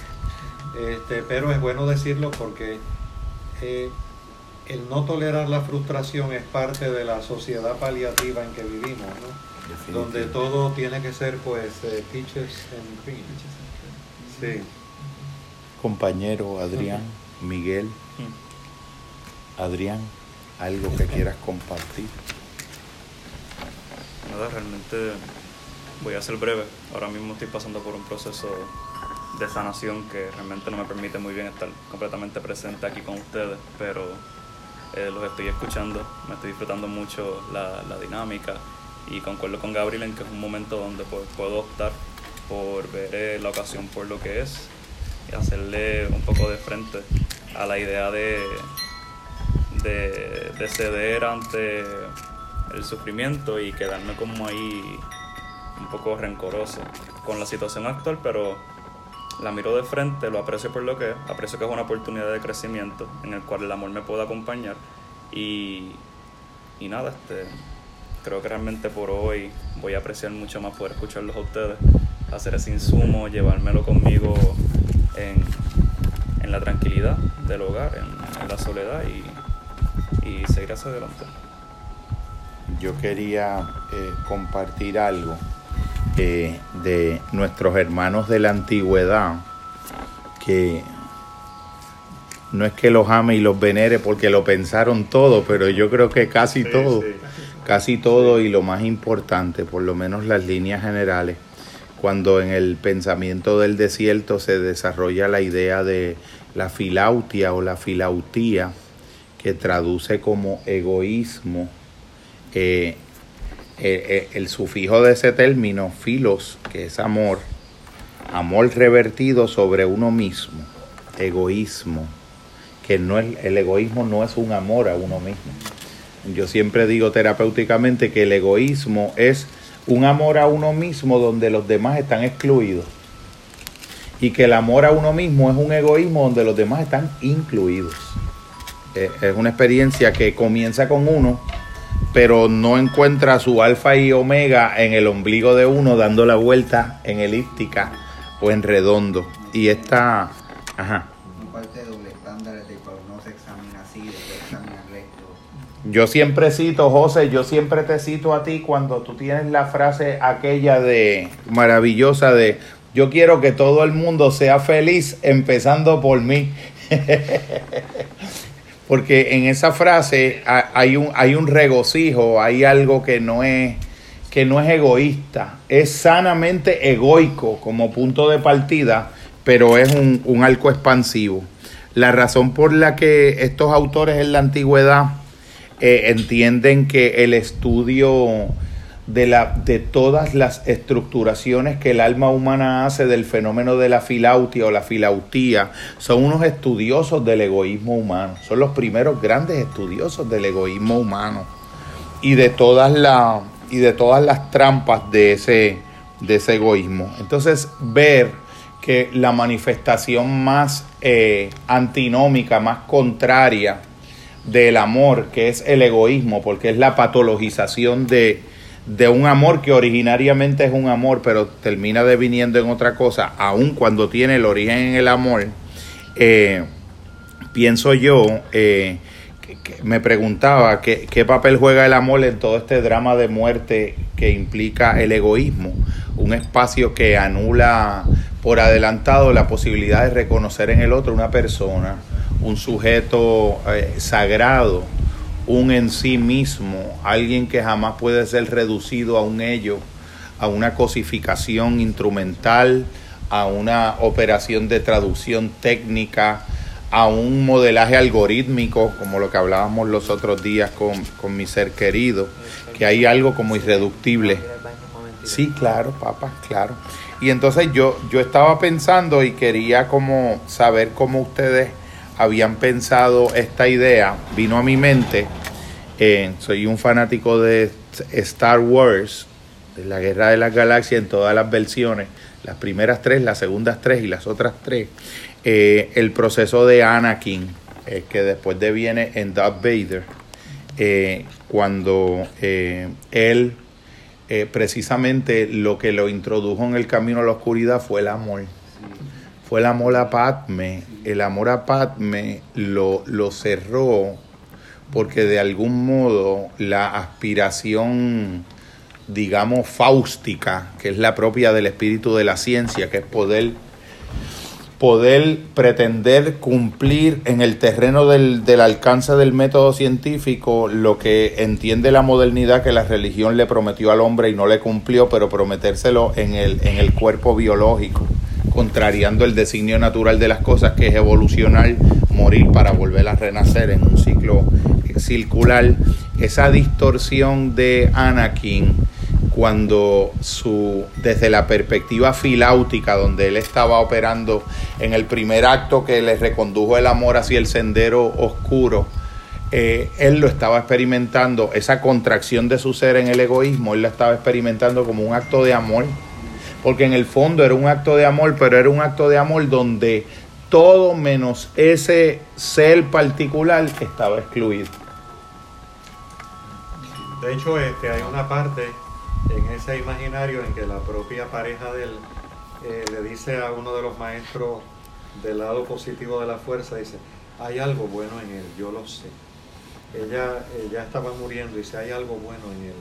este, pero es bueno decirlo porque eh, el no tolerar la frustración es parte de la sociedad paliativa en que vivimos, donde todo tiene que ser pues eh, peaches and cream. Sí. Compañero Adrián, Miguel, Adrián, algo que quieras compartir. Nada, realmente voy a ser breve. Ahora mismo estoy pasando por un proceso de sanación que realmente no me permite muy bien estar completamente presente aquí con ustedes, pero eh, los estoy escuchando, me estoy disfrutando mucho la, la, dinámica y concuerdo con Gabriel en que es un momento donde pues, puedo optar por ver eh, la ocasión por lo que es y hacerle un poco de frente a la idea de, de, ceder ante el sufrimiento y quedarme como ahí un poco rencoroso con la situación actual, pero la miro de frente, lo aprecio por lo que es, aprecio que es una oportunidad de crecimiento en el cual el amor me puede acompañar y, y nada, este, creo que realmente por hoy voy a apreciar mucho más poder escucharlos a ustedes hacer ese insumo, llevármelo conmigo en, la tranquilidad del hogar, en, la soledad y, y, seguir hacia adelante. Yo quería eh, compartir algo eh, de nuestros hermanos de la antigüedad, que no es que los ame y los venere porque lo pensaron todo, pero yo creo que casi Sí, todo, sí. casi todo y lo más importante, por lo menos las líneas generales, cuando en el pensamiento del desierto se desarrolla la idea de la filautia o la filautía, que traduce como egoísmo, eh, eh, eh, el sufijo de ese término, filos, que es amor, amor revertido sobre uno mismo, egoísmo, que no es, el egoísmo no es un amor a uno mismo. Yo siempre digo terapéuticamente que el egoísmo es un amor a uno mismo donde los demás están excluidos. Y que el amor a uno mismo es un egoísmo donde los demás están incluidos. Eh, Es una experiencia que comienza con uno, pero no encuentra su alfa y omega en el ombligo de uno dando la vuelta en elíptica o en redondo. Y esta, ajá, parte de doble se examina así, examina. Yo siempre cito, José, yo siempre te cito a ti cuando tú tienes la frase aquella de maravillosa de yo quiero que todo el mundo sea feliz empezando por mí. Porque en esa frase ha- hay un, hay un regocijo, hay algo que no es que no es egoísta, es sanamente egoico como punto de partida, pero es un, un arco expansivo. La razón por la que estos autores en la antigüedad eh, entienden que el estudio de, la, de todas las estructuraciones que el alma humana hace del fenómeno de la filautia o la filautía son unos estudiosos del egoísmo humano, son los primeros grandes estudiosos del egoísmo humano y de todas las y de todas las trampas de ese de ese egoísmo. Entonces ver que la manifestación más eh, antinómica, más contraria del amor, que es el egoísmo, porque es la patologización de, de un amor que originariamente es un amor, pero termina deviniendo en otra cosa, aun cuando tiene el origen en el amor, eh, pienso yo, eh, que- que me preguntaba qué, qué papel juega el amor en todo este drama de muerte que implica el egoísmo, un espacio que anula por adelantado la posibilidad de reconocer en el otro una persona, un sujeto eh, sagrado, un en sí mismo, alguien que jamás puede ser reducido a un ello, a una cosificación instrumental, a una operación de traducción técnica, a un modelaje algorítmico, como lo que hablábamos los otros días con, con mi ser querido, que hay algo como irreductible. Sí, claro, papá, claro. Y entonces yo, yo estaba pensando y quería como saber cómo ustedes habían pensado esta idea. Vino a mi mente, soy un fanático de Star Wars, de la Guerra de las Galaxias en todas las versiones, las primeras tres, las segundas tres y las otras tres. Eh, el proceso de Anakin, eh, que después deviene en Darth Vader, eh, cuando él precisamente lo que lo introdujo en el camino a la oscuridad fue el amor. Fue el amor a Padme. El amor a Padme lo, lo cerró porque de algún modo la aspiración, digamos, fáustica, que es la propia del espíritu de la ciencia, que es poder poder pretender cumplir en el terreno del, del alcance del método científico lo que entiende la modernidad que la religión le prometió al hombre y no le cumplió, pero prometérselo en el, en el cuerpo biológico, contrariando el designio natural de las cosas, que es evolucionar, morir para volver a renacer en un ciclo circular. Esa distorsión de Anakin cuando su desde la perspectiva filáutica donde él estaba operando en el primer acto que le recondujo el amor hacia el sendero oscuro eh, él lo estaba experimentando esa contracción de su ser en el egoísmo él la estaba experimentando como un acto de amor porque en el fondo era un acto de amor pero era un acto de amor donde todo menos ese ser particular estaba excluido De hecho, este, hay una parte en ese imaginario en que la propia pareja de él eh, le dice a uno de los maestros del lado positivo de la fuerza, dice, hay algo bueno en él, yo lo sé. Ella, ella estaba muriendo y dice, hay algo bueno en él.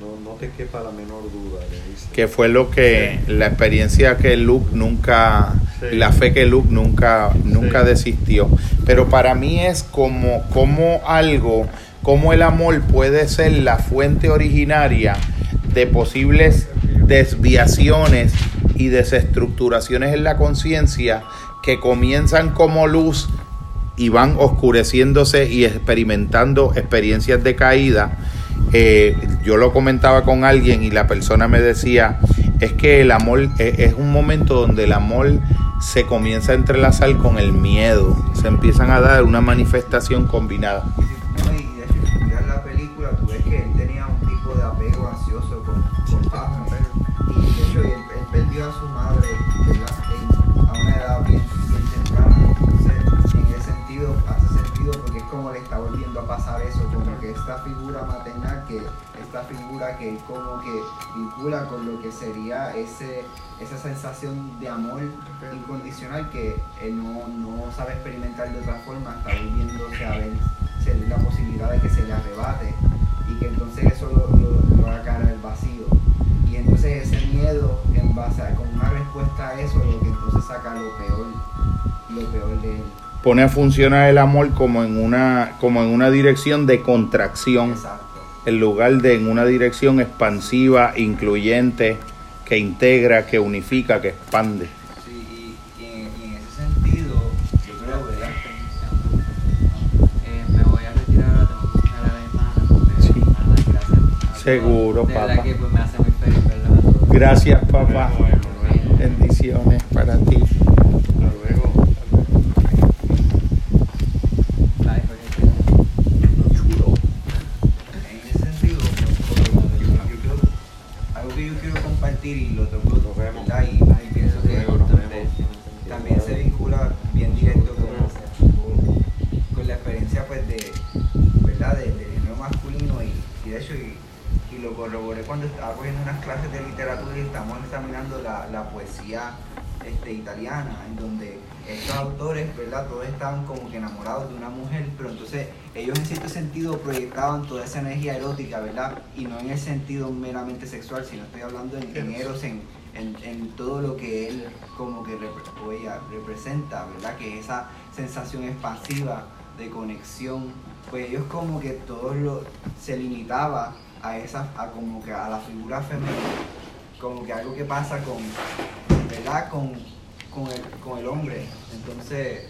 No, no te quepa la menor duda, le dice. Que fue lo que, la experiencia que Luke nunca, Sí. la fe que Luke nunca, nunca Sí. desistió. Pero para mí es como, como algo, como el amor puede ser la fuente originaria de posibles desviaciones y desestructuraciones en la conciencia que comienzan como luz y van oscureciéndose y experimentando experiencias de caída. Eh, yo lo comentaba con alguien y la persona me decía, es que el amor eh, es un momento donde el amor se comienza a entrelazar con el miedo, se empiezan a dar una manifestación combinada. Que él como que vincula con lo que sería ese, esa sensación de amor incondicional que él no, no sabe experimentar de otra forma, está volviéndose a ver se le- la posibilidad de que se le arrebate y que entonces eso lo, lo, lo haga caer al vacío. Y entonces ese miedo, en base a, como una respuesta a eso, es lo que entonces saca lo peor, lo peor de él. Pone a funcionar el amor como en una, como en una dirección de contracción, Exacto. En lugar de en una dirección expansiva, incluyente, que integra, que unifica, que expande. Sí, y, y en, y en ese sentido, yo creo, ¿verdad? Eh, me voy a retirar ahora, tengo que buscar a la hermana. porque Sí. me van a dar gracias a. Seguro, De papá. que pues, me hace muy feliz verlos a todos. Gracias, papá. Bendiciones para ti. hasta luego. Estaba cogiendo unas clases de literatura y estamos examinando la, la poesía este, italiana en donde estos autores verdad todos estaban como que enamorados de una mujer pero entonces ellos en cierto sentido proyectaban toda esa energía erótica verdad y no en el sentido meramente sexual sino estoy hablando en, en eros en, en, en todo lo que él como que repre- o ella representa, ¿verdad? Que esa sensación expansiva de conexión, pues ellos como que todo lo se limitaba a esa, a como que a la figura femenina, como que algo que pasa con, ¿verdad? Con, con, el, con el hombre. Entonces,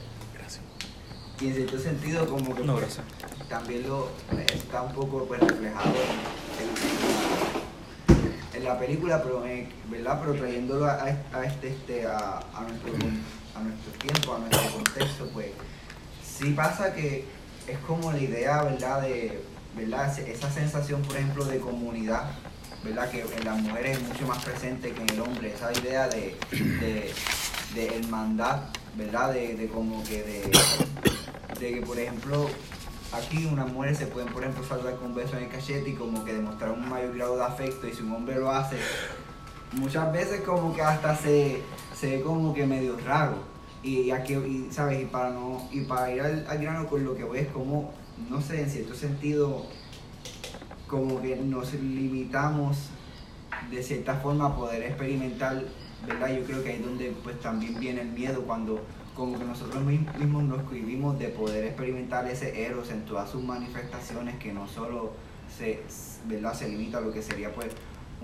y en cierto sentido como que No, pues, también lo está un poco pues reflejado en, en- en la película pero eh, verdad pero trayéndolo a, a este este a, a nuestro a nuestro tiempo a nuestro contexto pues sí pasa que es como la idea verdad de verdad esa sensación por ejemplo de comunidad verdad que en las mujeres es mucho más presente que en el hombre. Esa idea de, de, de hermandad verdad de, de como que de que por ejemplo aquí unas mujeres se pueden por ejemplo saludar con un beso en el cachete y como que demostrar un mayor grado de afecto. Y si un hombre lo hace muchas veces como que hasta se, se ve como que medio raro. Y, y aquí y, sabes y para no y para ir al, al grano con lo que voy es como no sé en cierto sentido como que nos limitamos de cierta forma a poder experimentar verdad yo creo que ahí es donde pues también viene el miedo cuando como que nosotros mi- mismos nos cohibimos de poder experimentar ese eros en todas sus manifestaciones que no solo se, ¿verdad? se limita a lo que sería pues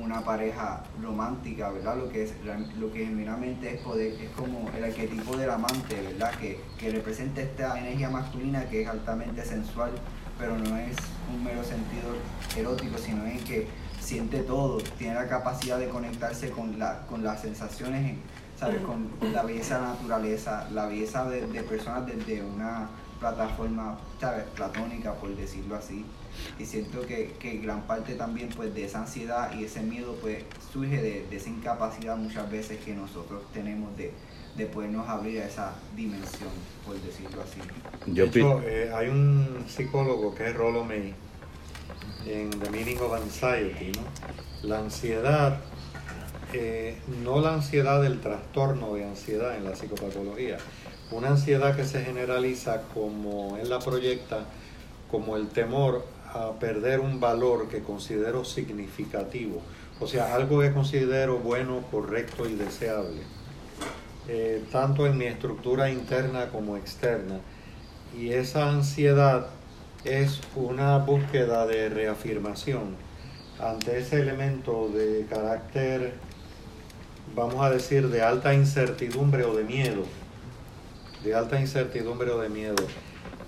una pareja romántica, ¿verdad? Lo que es lo que genuinamente es poder, es como el arquetipo del amante, ¿verdad? Que, que representa esta energía masculina que es altamente sensual, pero no es un mero sentido erótico, sino es que siente todo, tiene la capacidad de conectarse con, la, con las sensaciones, ¿sabes? Con, con la belleza de la naturaleza, la belleza de, de personas desde una plataforma, ¿sabes? Platónica, por decirlo así. Y siento que, que gran parte también pues de esa ansiedad y ese miedo pues surge de, de esa incapacidad muchas veces que nosotros tenemos de, de podernos abrir a esa dimensión, por decirlo así. Yo de hecho, eh, hay un psicólogo que es Rollo May en The Meaning of Anxiety, ¿no? La ansiedad, eh, no la ansiedad del trastorno de ansiedad en la psicopatología, una ansiedad que se generaliza como él la proyecta como el temor a perder un valor que considero significativo, o sea, algo que considero bueno, correcto y deseable, eh, tanto en mi estructura interna como externa. Y esa ansiedad es una búsqueda de reafirmación ante ese elemento de carácter, vamos a decir, de alta incertidumbre o de miedo, de alta incertidumbre o de miedo.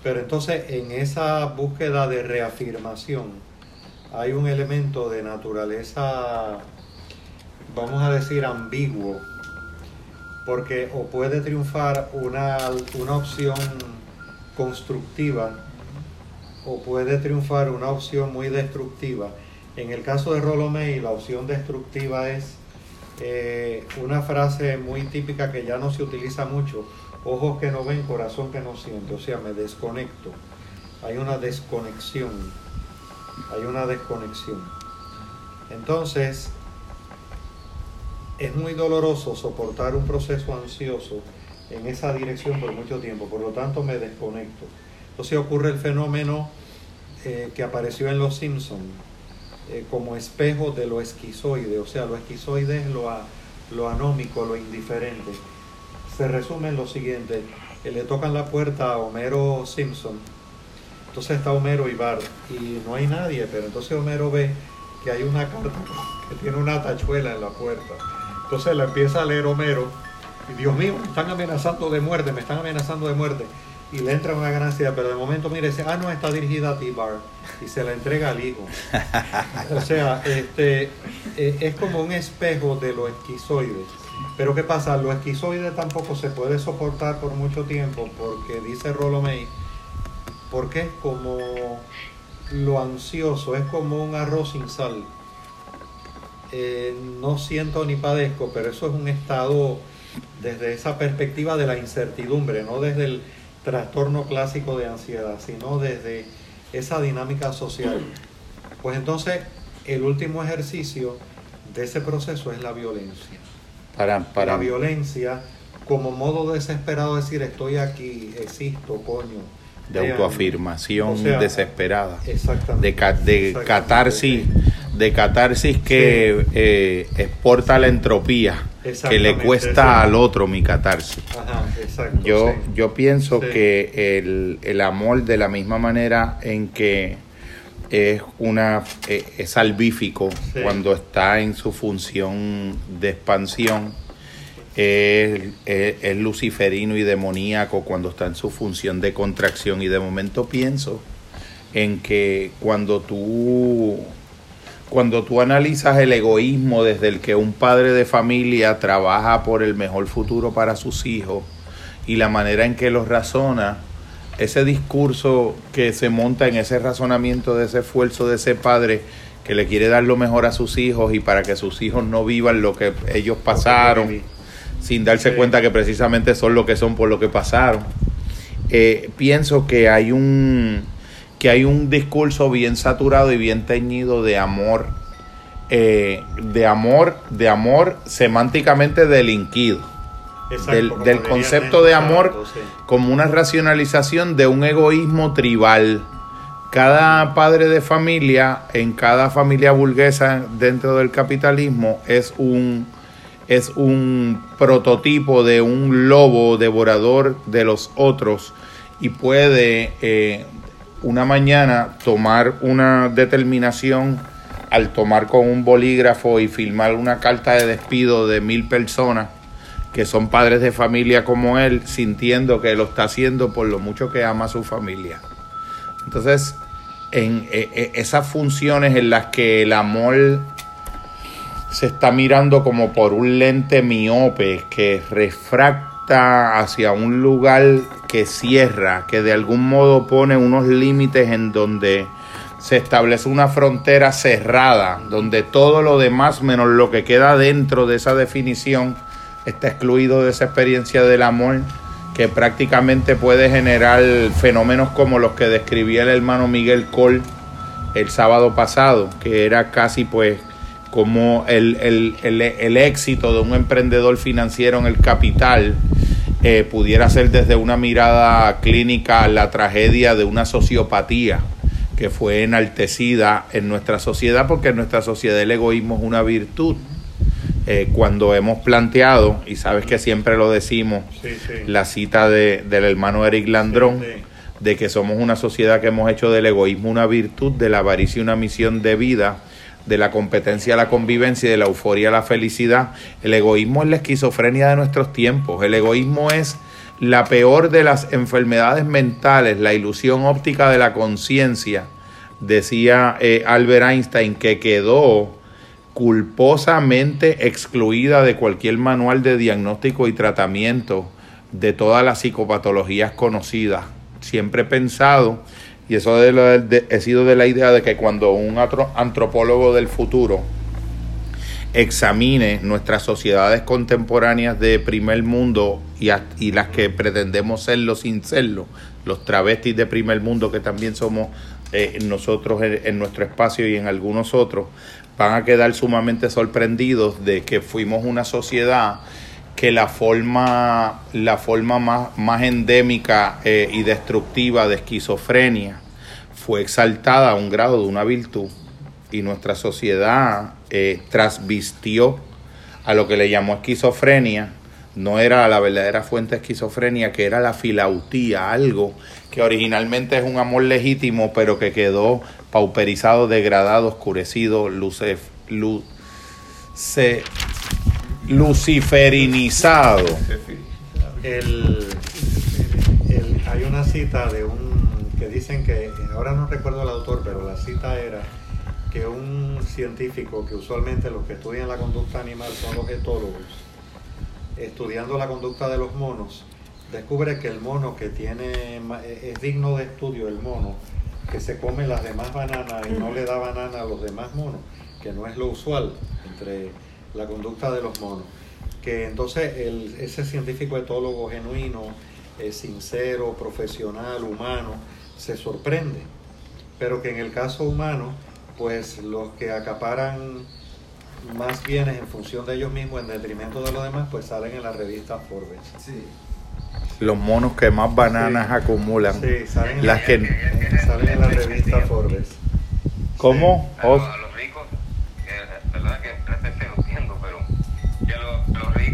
Pero entonces en esa búsqueda de reafirmación hay un elemento de naturaleza, vamos a decir, ambiguo, porque o puede triunfar una, una opción constructiva o puede triunfar una opción muy destructiva. En el caso de Rollo May, la opción destructiva es eh, una frase muy típica que ya no se utiliza mucho, ojos que no ven, corazón que no siente, o sea, me desconecto. Hay una desconexión, hay una desconexión. Entonces, es muy doloroso soportar un proceso ansioso en esa dirección por mucho tiempo, por lo tanto me desconecto. Entonces ocurre el fenómeno eh, que apareció en Los Simpsons eh, como espejo de lo esquizoide, o sea, lo esquizoide es lo, anómico, lo indiferente. Se resume en lo siguiente, eh, le tocan la puerta a Homero Simpson, entonces está Homero y Bart y no hay nadie, pero entonces Homero ve que hay una carta que tiene una tachuela en la puerta. Entonces la empieza a leer Homero y Dios mío, me están amenazando de muerte, me están amenazando de muerte. Y le entra una gracia, pero de momento mire, dice, ah, no, está dirigida a ti, Bart. Y se la entrega al hijo. O sea, este, eh, es como un espejo de lo esquizoide. Pero ¿qué pasa? Lo esquizoide tampoco se puede soportar por mucho tiempo porque dice Rollo May, porque es como lo ansioso, es como un arroz sin sal. Eh, no siento ni padezco, pero eso es un estado desde esa perspectiva de la incertidumbre, no desde el trastorno clásico de ansiedad, sino desde esa dinámica social. Pues entonces, el último ejercicio de ese proceso es la violencia. Para, para, La violencia como modo desesperado de decir estoy aquí, existo, coño. de autoafirmación O sea, desesperada. Exactamente. de, ca- de Exactamente, catarsis, de catarsis que eh, exporta la entropía, que le cuesta al otro mi catarsis. Ajá, exacto. Yo, sí. yo pienso Sí. que el, el amor de la misma manera en que es una eh, es salvífico Sí. cuando está en su función de expansión es, es- es luciferino y demoníaco cuando está en su función de contracción y de momento pienso en que cuando tú cuando tú analizas el egoísmo desde el que un padre de familia trabaja por el mejor futuro para sus hijos y la manera en que los razona, ese discurso que se monta en ese razonamiento de ese esfuerzo de ese padre que le quiere dar lo mejor a sus hijos y para que sus hijos no vivan lo que ellos pasaron, sin darse Sí. cuenta que precisamente son lo que son por lo que pasaron. Eh, pienso que hay un que hay un discurso bien saturado y bien teñido de amor, eh, de amor, de amor semánticamente delinquido, Exacto, del, concepto de amor sí. como una racionalización de un egoísmo tribal. Cada padre de familia, en cada familia burguesa dentro del capitalismo, es un, es un prototipo de un lobo devorador de los otros y puede eh, una mañana tomar una determinación al tomar con un bolígrafo y firmar una carta de despido de mil personas que son padres de familia como él, sintiendo que lo está haciendo por lo mucho que ama a su familia. Entonces, en eh, eh, esas funciones en las que el amor se está mirando como por un lente miope que refracta hacia un lugar que cierra, que de algún modo pone unos límites en donde se establece una frontera cerrada, donde todo lo demás menos lo que queda dentro de esa definición está excluido de esa experiencia del amor que prácticamente puede generar fenómenos como los que describía el hermano Miguel Cole el sábado pasado, que era casi pues como el, el, el, éxito de un emprendedor financiero en el capital eh, pudiera ser desde una mirada clínica la tragedia de una sociopatía que fue enaltecida en nuestra sociedad, porque en nuestra sociedad el egoísmo es una virtud. Eh, cuando hemos planteado, y sabes que siempre lo decimos, Sí, sí. la cita de, del hermano Eric Landrón, Sí, de que somos una sociedad que hemos hecho del egoísmo una virtud, de la avaricia una misión de vida, de la competencia a la convivencia y de la euforia a la felicidad. El egoísmo es la esquizofrenia de nuestros tiempos. El egoísmo es la peor de las enfermedades mentales, la ilusión óptica de la conciencia, decía eh, Albert Einstein, que quedó culposamente excluida de cualquier manual de diagnóstico y tratamiento de todas las psicopatologías conocidas. Siempre he pensado, y eso de de- he sido de la idea de que cuando un antropólogo del futuro examine nuestras sociedades contemporáneas de primer mundo y, y las que pretendemos serlo sin serlo, los travestis de primer mundo que también somos eh, nosotros en, en nuestro espacio y en algunos otros, van a quedar sumamente sorprendidos de que fuimos una sociedad que la forma, la forma más, más endémica eh, y destructiva de esquizofrenia fue exaltada a un grado de una virtud y nuestra sociedad eh, trasvistió a lo que le llamó esquizofrenia, no era la verdadera fuente de esquizofrenia, que era la filautía, algo que originalmente es un amor legítimo, pero que quedó pauperizado, degradado, oscurecido, lucef, lu- se- luciferinizado. El, el- hay una cita de un que dicen que, ahora no recuerdo el autor, pero la cita era que un científico, que usualmente los que estudian la conducta animal son los etólogos, estudiando la conducta de los monos, descubre que el mono que tiene, ma- es digno de estudio, el mono que se come las demás bananas y no le da banana a los demás monos, que no es lo usual entre la conducta de los monos. Que entonces el- ese científico etólogo genuino, eh, sincero, profesional, humano, se sorprende. Pero que en el caso humano, pues los que acaparan más bienes en función de ellos mismos en detrimento de los demás, pues salen en la revista Forbes. Sí. Los monos que más bananas Sí. acumulan. Sí, salen en, Las la, que... salen en la revista Forbes. ¿Cómo? a, Os- los, a los ricos, eh, perdona que esté entiendo, pero que lo- los ricos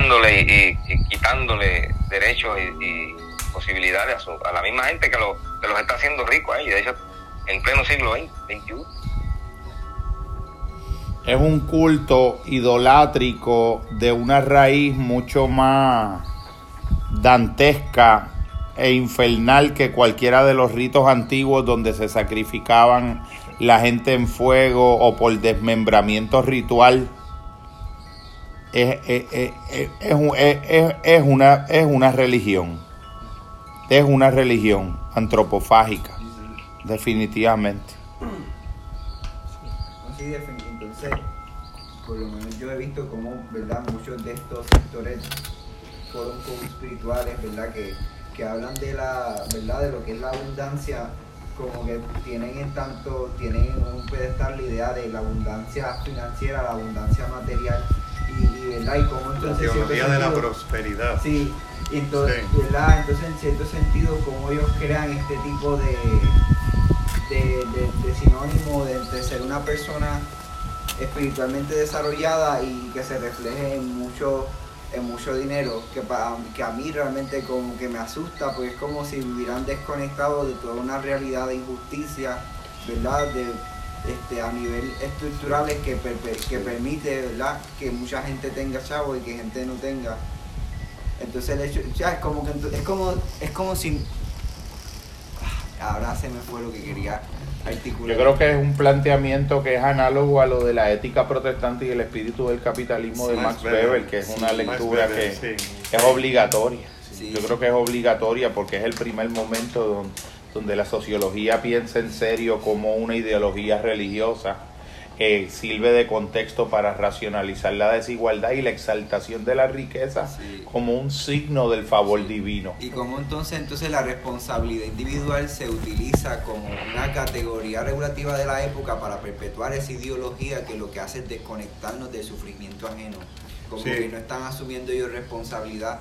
y, y- y quitándole derechos y, y posibilidades a, su- a la misma gente que, lo- que los está haciendo ricos ahí, de hecho, en pleno siglo XX, XXI. es un culto idolátrico de una raíz mucho más dantesca e infernal que cualquiera de los ritos antiguos donde se sacrificaban la gente en fuego o por desmembramiento ritual. Es, es- es- es- es un- es- es- es una, es una religión. Es una religión antropofágica, definitivamente. Entonces, por lo menos yo he visto como, ¿verdad? Muchos de estos sectores fueron espirituales, ¿verdad? Que, que hablan de la, ¿verdad? De lo que es la abundancia, como que tienen en tanto, tienen en un pedestal la idea de la abundancia financiera, la abundancia material, y, y, ¿verdad? Y cómo La entonces... en teología de la prosperidad. Sí, entonces, Sí. ¿verdad? Entonces, en cierto sentido, como ellos crean este tipo de, de, de- de sinónimo de, ser una persona espiritualmente desarrollada y que se refleje en mucho en mucho dinero que, pa- que a mí realmente como que me asusta porque es como si vivieran desconectados de toda una realidad de injusticia verdad de este a nivel estructurales que, per- per- que permite verdad que mucha gente tenga chavo y que gente no tenga entonces el hecho ya es como que es como es como si Ah, ahora se me fue lo que quería articular Yo creo que es un planteamiento que es análogo a lo de la ética protestante y el espíritu del capitalismo de Sí, Max Max Weber. Weber, que es una Sí, lectura Weber, que sí. es obligatoria. Sí. Yo creo que es obligatoria porque es el primer momento don- donde, la sociología piensa en serio como una ideología religiosa. eh, sirve de contexto para racionalizar la desigualdad y la exaltación de la riqueza Sí. como un signo del favor divino. Y cómo entonces, entonces la responsabilidad individual se utiliza como una categoría regulativa de la época para perpetuar esa ideología que lo que hace es desconectarnos del sufrimiento ajeno. Como Sí. que no están asumiendo ellos responsabilidad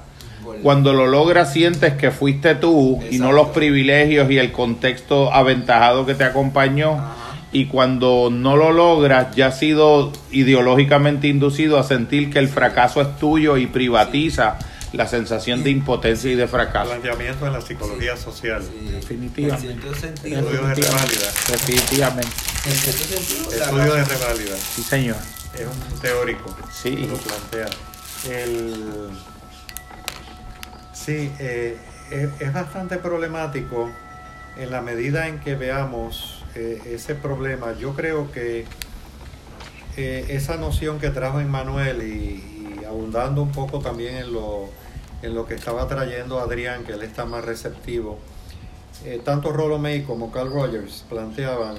Cuando lo logras sientes que fuiste tú y no los privilegios y el contexto aventajado que te acompañó. Ajá. Y cuando no lo logras, ya has sido ideológicamente inducido a sentir que el fracaso es tuyo y privatiza la sensación de impotencia y de fracaso. Planteamiento en la psicología social. Sí. Definitivamente. En cierto sentido, Estudio de reválida. Definitivamente. en cierto sentido, la Estudio de reválida. Sí, señor. Es un teórico. Sí. que Lo plantea. El, sí, eh, es, bastante problemático en la medida en que veamos eh, ese problema. Yo creo que eh, esa noción que trajo Emmanuel y, abundando un poco también en lo, en lo que estaba trayendo Adrián, que él está más receptivo, eh, tanto Rollo May como Carl Rogers planteaban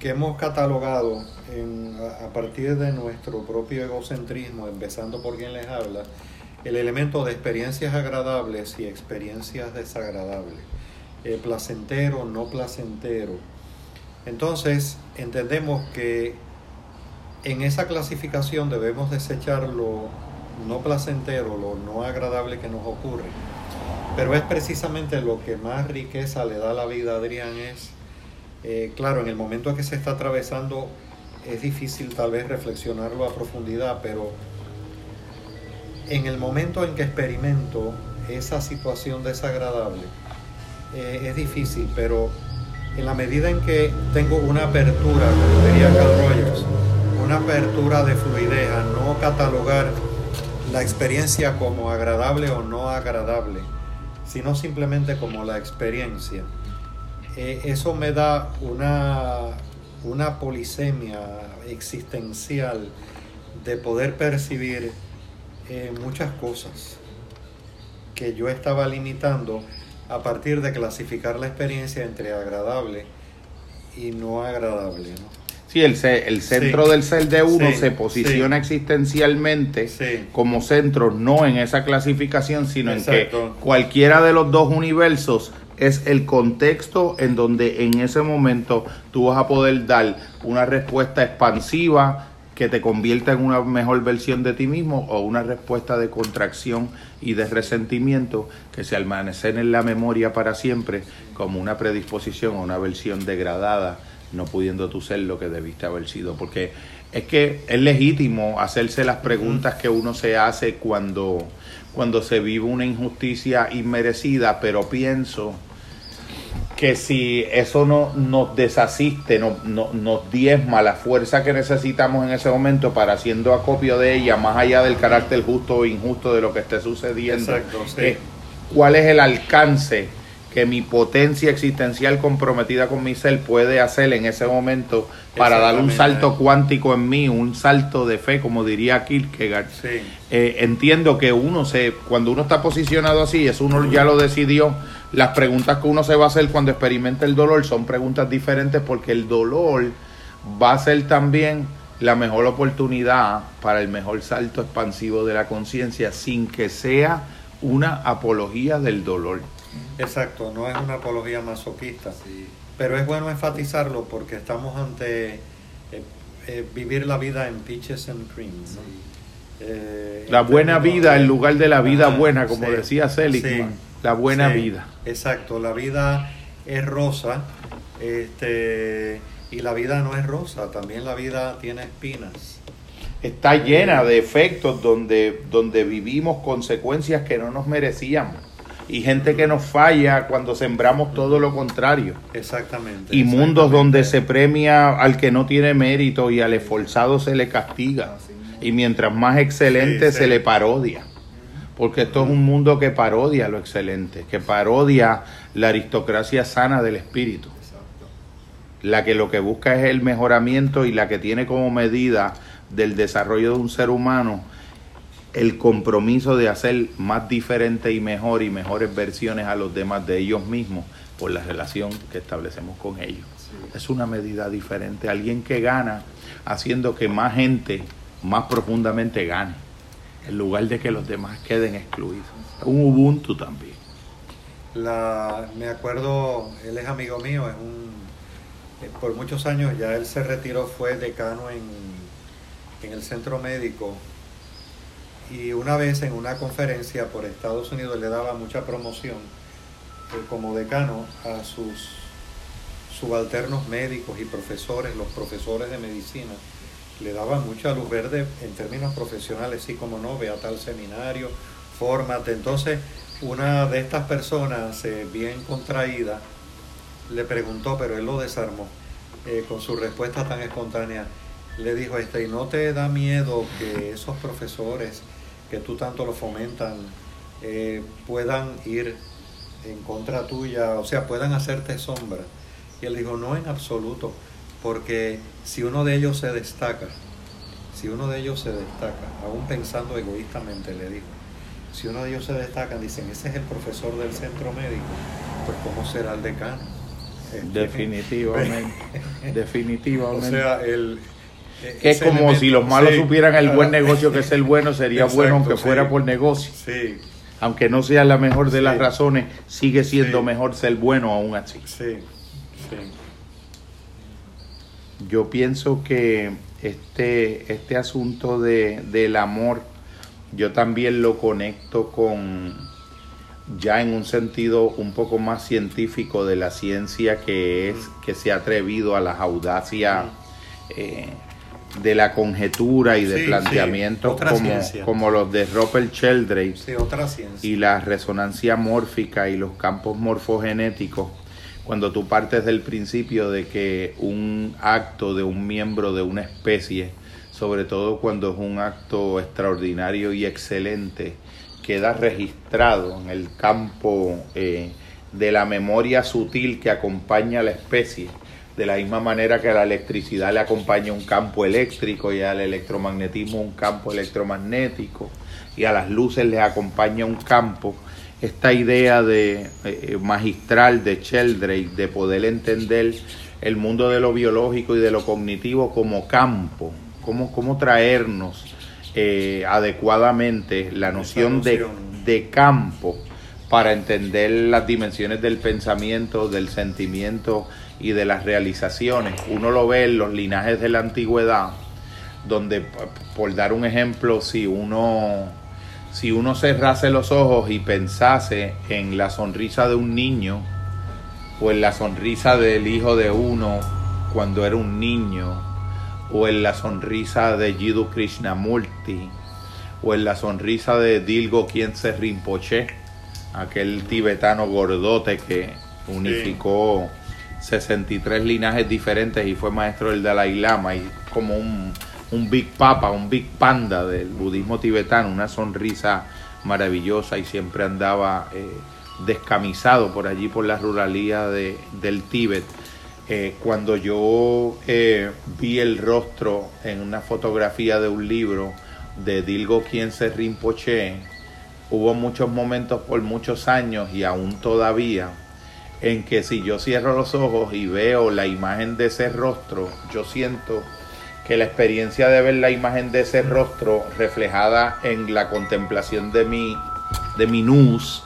que hemos catalogado a, a partir de nuestro propio egocentrismo, empezando por quien les habla, el elemento de experiencias agradables y experiencias desagradables, placentero, no placentero. Entonces, entendemos que en esa clasificación debemos desechar lo no placentero, lo no agradable que nos ocurre. Pero es precisamente lo que más riqueza le da a la vida, Adrián, es eh, claro, en el momento en que se está atravesando es difícil tal vez reflexionarlo a profundidad, pero en el momento en que experimento esa situación desagradable, eh, es difícil, pero en la medida en que tengo una apertura, como diría Carl Rogers, una apertura de fluidez a no catalogar la experiencia como agradable o no agradable, sino simplemente como la experiencia eh, eso me da una, una polisemia existencial de poder percibir eh, muchas cosas que yo estaba limitando a partir de clasificar la experiencia entre agradable y no agradable. ¿no? Sí, el, el centro Sí. del ser de uno Sí, se posiciona existencialmente Sí. como centro, no en esa clasificación, sino en Exacto. que cualquiera de los dos universos es el contexto en donde en ese momento tú vas a poder dar una respuesta expansiva que te convierta en una mejor versión de ti mismo o una respuesta de contracción y de resentimiento que se almacena en la memoria para siempre como una predisposición a una versión degradada, no pudiendo tú ser lo que debiste haber sido. Porque es que es legítimo hacerse las preguntas que uno se hace cuando, cuando se vive una injusticia inmerecida, pero pienso que si eso no nos desasiste, no, no- nos diezma la fuerza que necesitamos en ese momento para haciendo acopio de ella, más allá del carácter justo o injusto de lo que esté sucediendo, Exacto, sí. cuál es el alcance que mi potencia existencial comprometida con mi ser puede hacer en ese momento para dar un salto cuántico en mí, un salto de fe, como diría Kierkegaard. Sí. Eh, entiendo que uno se, cuando uno está posicionado así, eso uno ya lo decidió. Las preguntas que uno se va a hacer cuando experimenta el dolor son preguntas diferentes porque el dolor va a ser también la mejor oportunidad para el mejor salto expansivo de la conciencia sin que sea una apología del dolor. Exacto, no es una apología masoquista. Sí. Pero es bueno enfatizarlo porque estamos ante eh, eh, vivir la vida en peaches and cream. ¿no? Eh, La en buena vida en lugar de la vida buena, como sí, decía Seligman. La buena sí, vida. Exacto, la vida es rosa este, y la vida no es rosa, también la vida tiene espinas. está llena de efectos donde, donde vivimos consecuencias que no nos merecíamos y gente que nos falla cuando sembramos todo lo contrario Exactamente. y mundos donde se premia al que no tiene mérito y al esforzado se le castiga y mientras más excelente Sí, se le parodia porque esto es un mundo que parodia lo excelente que parodia la aristocracia sana del espíritu la que lo que busca es el mejoramiento y la que tiene como medida del desarrollo de un ser humano el compromiso de hacer más diferente y mejor y mejores versiones a los demás de ellos mismos por la relación que establecemos con ellos. Es una medida diferente. Alguien que gana haciendo que más gente más profundamente gane, en lugar de que los demás queden excluidos. Un Ubuntu también. La, me acuerdo, él es amigo mío, es un, eh, por muchos años ya él se retiró, fue decano en, en el centro médico y una vez en una conferencia por Estados Unidos le daba mucha promoción eh, como decano a sus subalternos médicos y profesores, los profesores de medicina, le daban mucha luz verde en términos profesionales, sí como no, ve a tal seminario, fórmate. Entonces, una de estas personas, eh, bien contraída, le preguntó, pero él lo desarmó eh, con su respuesta tan espontánea. Le dijo, este, ¿y no te da miedo que esos profesores que tú tanto lo fomentan eh, puedan ir en contra tuya, o sea, puedan hacerte sombra? Y él dijo, no en absoluto, porque si uno de ellos se destaca, si uno de ellos se destaca, aún pensando egoístamente, le dijo, si uno de ellos se destaca, dicen, ese es el profesor del centro médico, pues ¿cómo será el decano? Este, Definitivamente. definitivamente. O sea, el... que es como elemento- si los malos sí, supieran el buen negocio que es el bueno, sería Exacto, bueno aunque sí. fuera por negocio. Sí, Aunque no sea la mejor de las razones, sigue siendo mejor ser bueno aún así. sí, sí. Yo pienso que este, este asunto de, del amor, yo también lo conecto con ya en un sentido un poco más científico de la ciencia que es que se ha atrevido a las audacias eh, de la conjetura y de Sí, planteamientos como, como los de Robert Sheldrake Sí, y la resonancia mórfica y los campos morfogenéticos, cuando tú partes del principio de que un acto de un miembro de una especie, sobre todo cuando es un acto extraordinario y excelente, queda registrado en el campo eh, de la memoria sutil que acompaña a la especie, de la misma manera que a la electricidad le acompaña un campo eléctrico y al electromagnetismo un campo electromagnético y a las luces les acompaña un campo. Esta idea de eh, magistral de Sheldrake de poder entender el mundo de lo biológico y de lo cognitivo como campo, cómo, cómo traernos eh, adecuadamente la noción de, de campo para entender las dimensiones del pensamiento, del sentimiento y de las realizaciones. Uno lo ve en los linajes de la antigüedad, donde, por dar un ejemplo, si uno, si uno cerrase los ojos y pensase en la sonrisa de un niño, o en la sonrisa del hijo de uno cuando era un niño, o en la sonrisa de Jiddu Krishnamurti, o en la sonrisa de Dilgo Khyentse Rinpoche, aquel tibetano gordote que unificó 63 linajes diferentes y fue maestro del Dalai Lama y como un, un Big Papa, un Big Panda del budismo tibetano, una sonrisa maravillosa y siempre andaba eh, descamisado por allí por la ruralía de, del Tíbet. Eh, cuando yo eh, vi el rostro en una fotografía de un libro de Dilgo Khyentse Rinpoche, hubo muchos momentos por muchos años y aún todavía en que si yo cierro los ojos y veo la imagen de ese rostro, yo siento que la experiencia de ver la imagen de ese rostro reflejada en la contemplación de mi, de mi nus,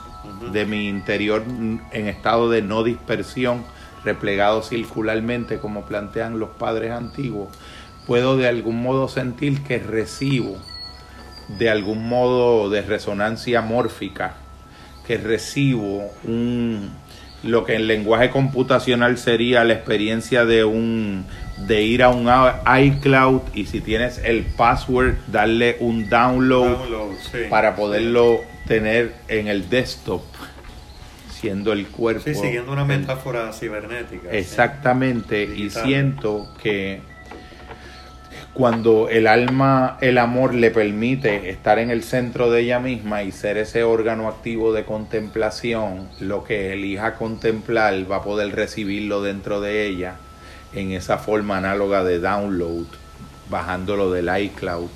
de mi interior en estado de no dispersión, replegado circularmente como plantean los padres antiguos, puedo de algún modo sentir que recibo de algún modo de resonancia mórfica, que recibo un lo que en lenguaje computacional sería la experiencia de un de ir a un iCloud y si tienes el password darle un download, Download, sí. para poderlo tener en el desktop siendo el cuerpo Sí, siguiendo una metáfora cibernética. sí. Exactamente, y siento que cuando el alma, el amor le permite estar en el centro de ella misma y ser ese órgano activo de contemplación, lo que elija contemplar va a poder recibirlo dentro de ella en esa forma análoga de download, bajándolo del iCloud.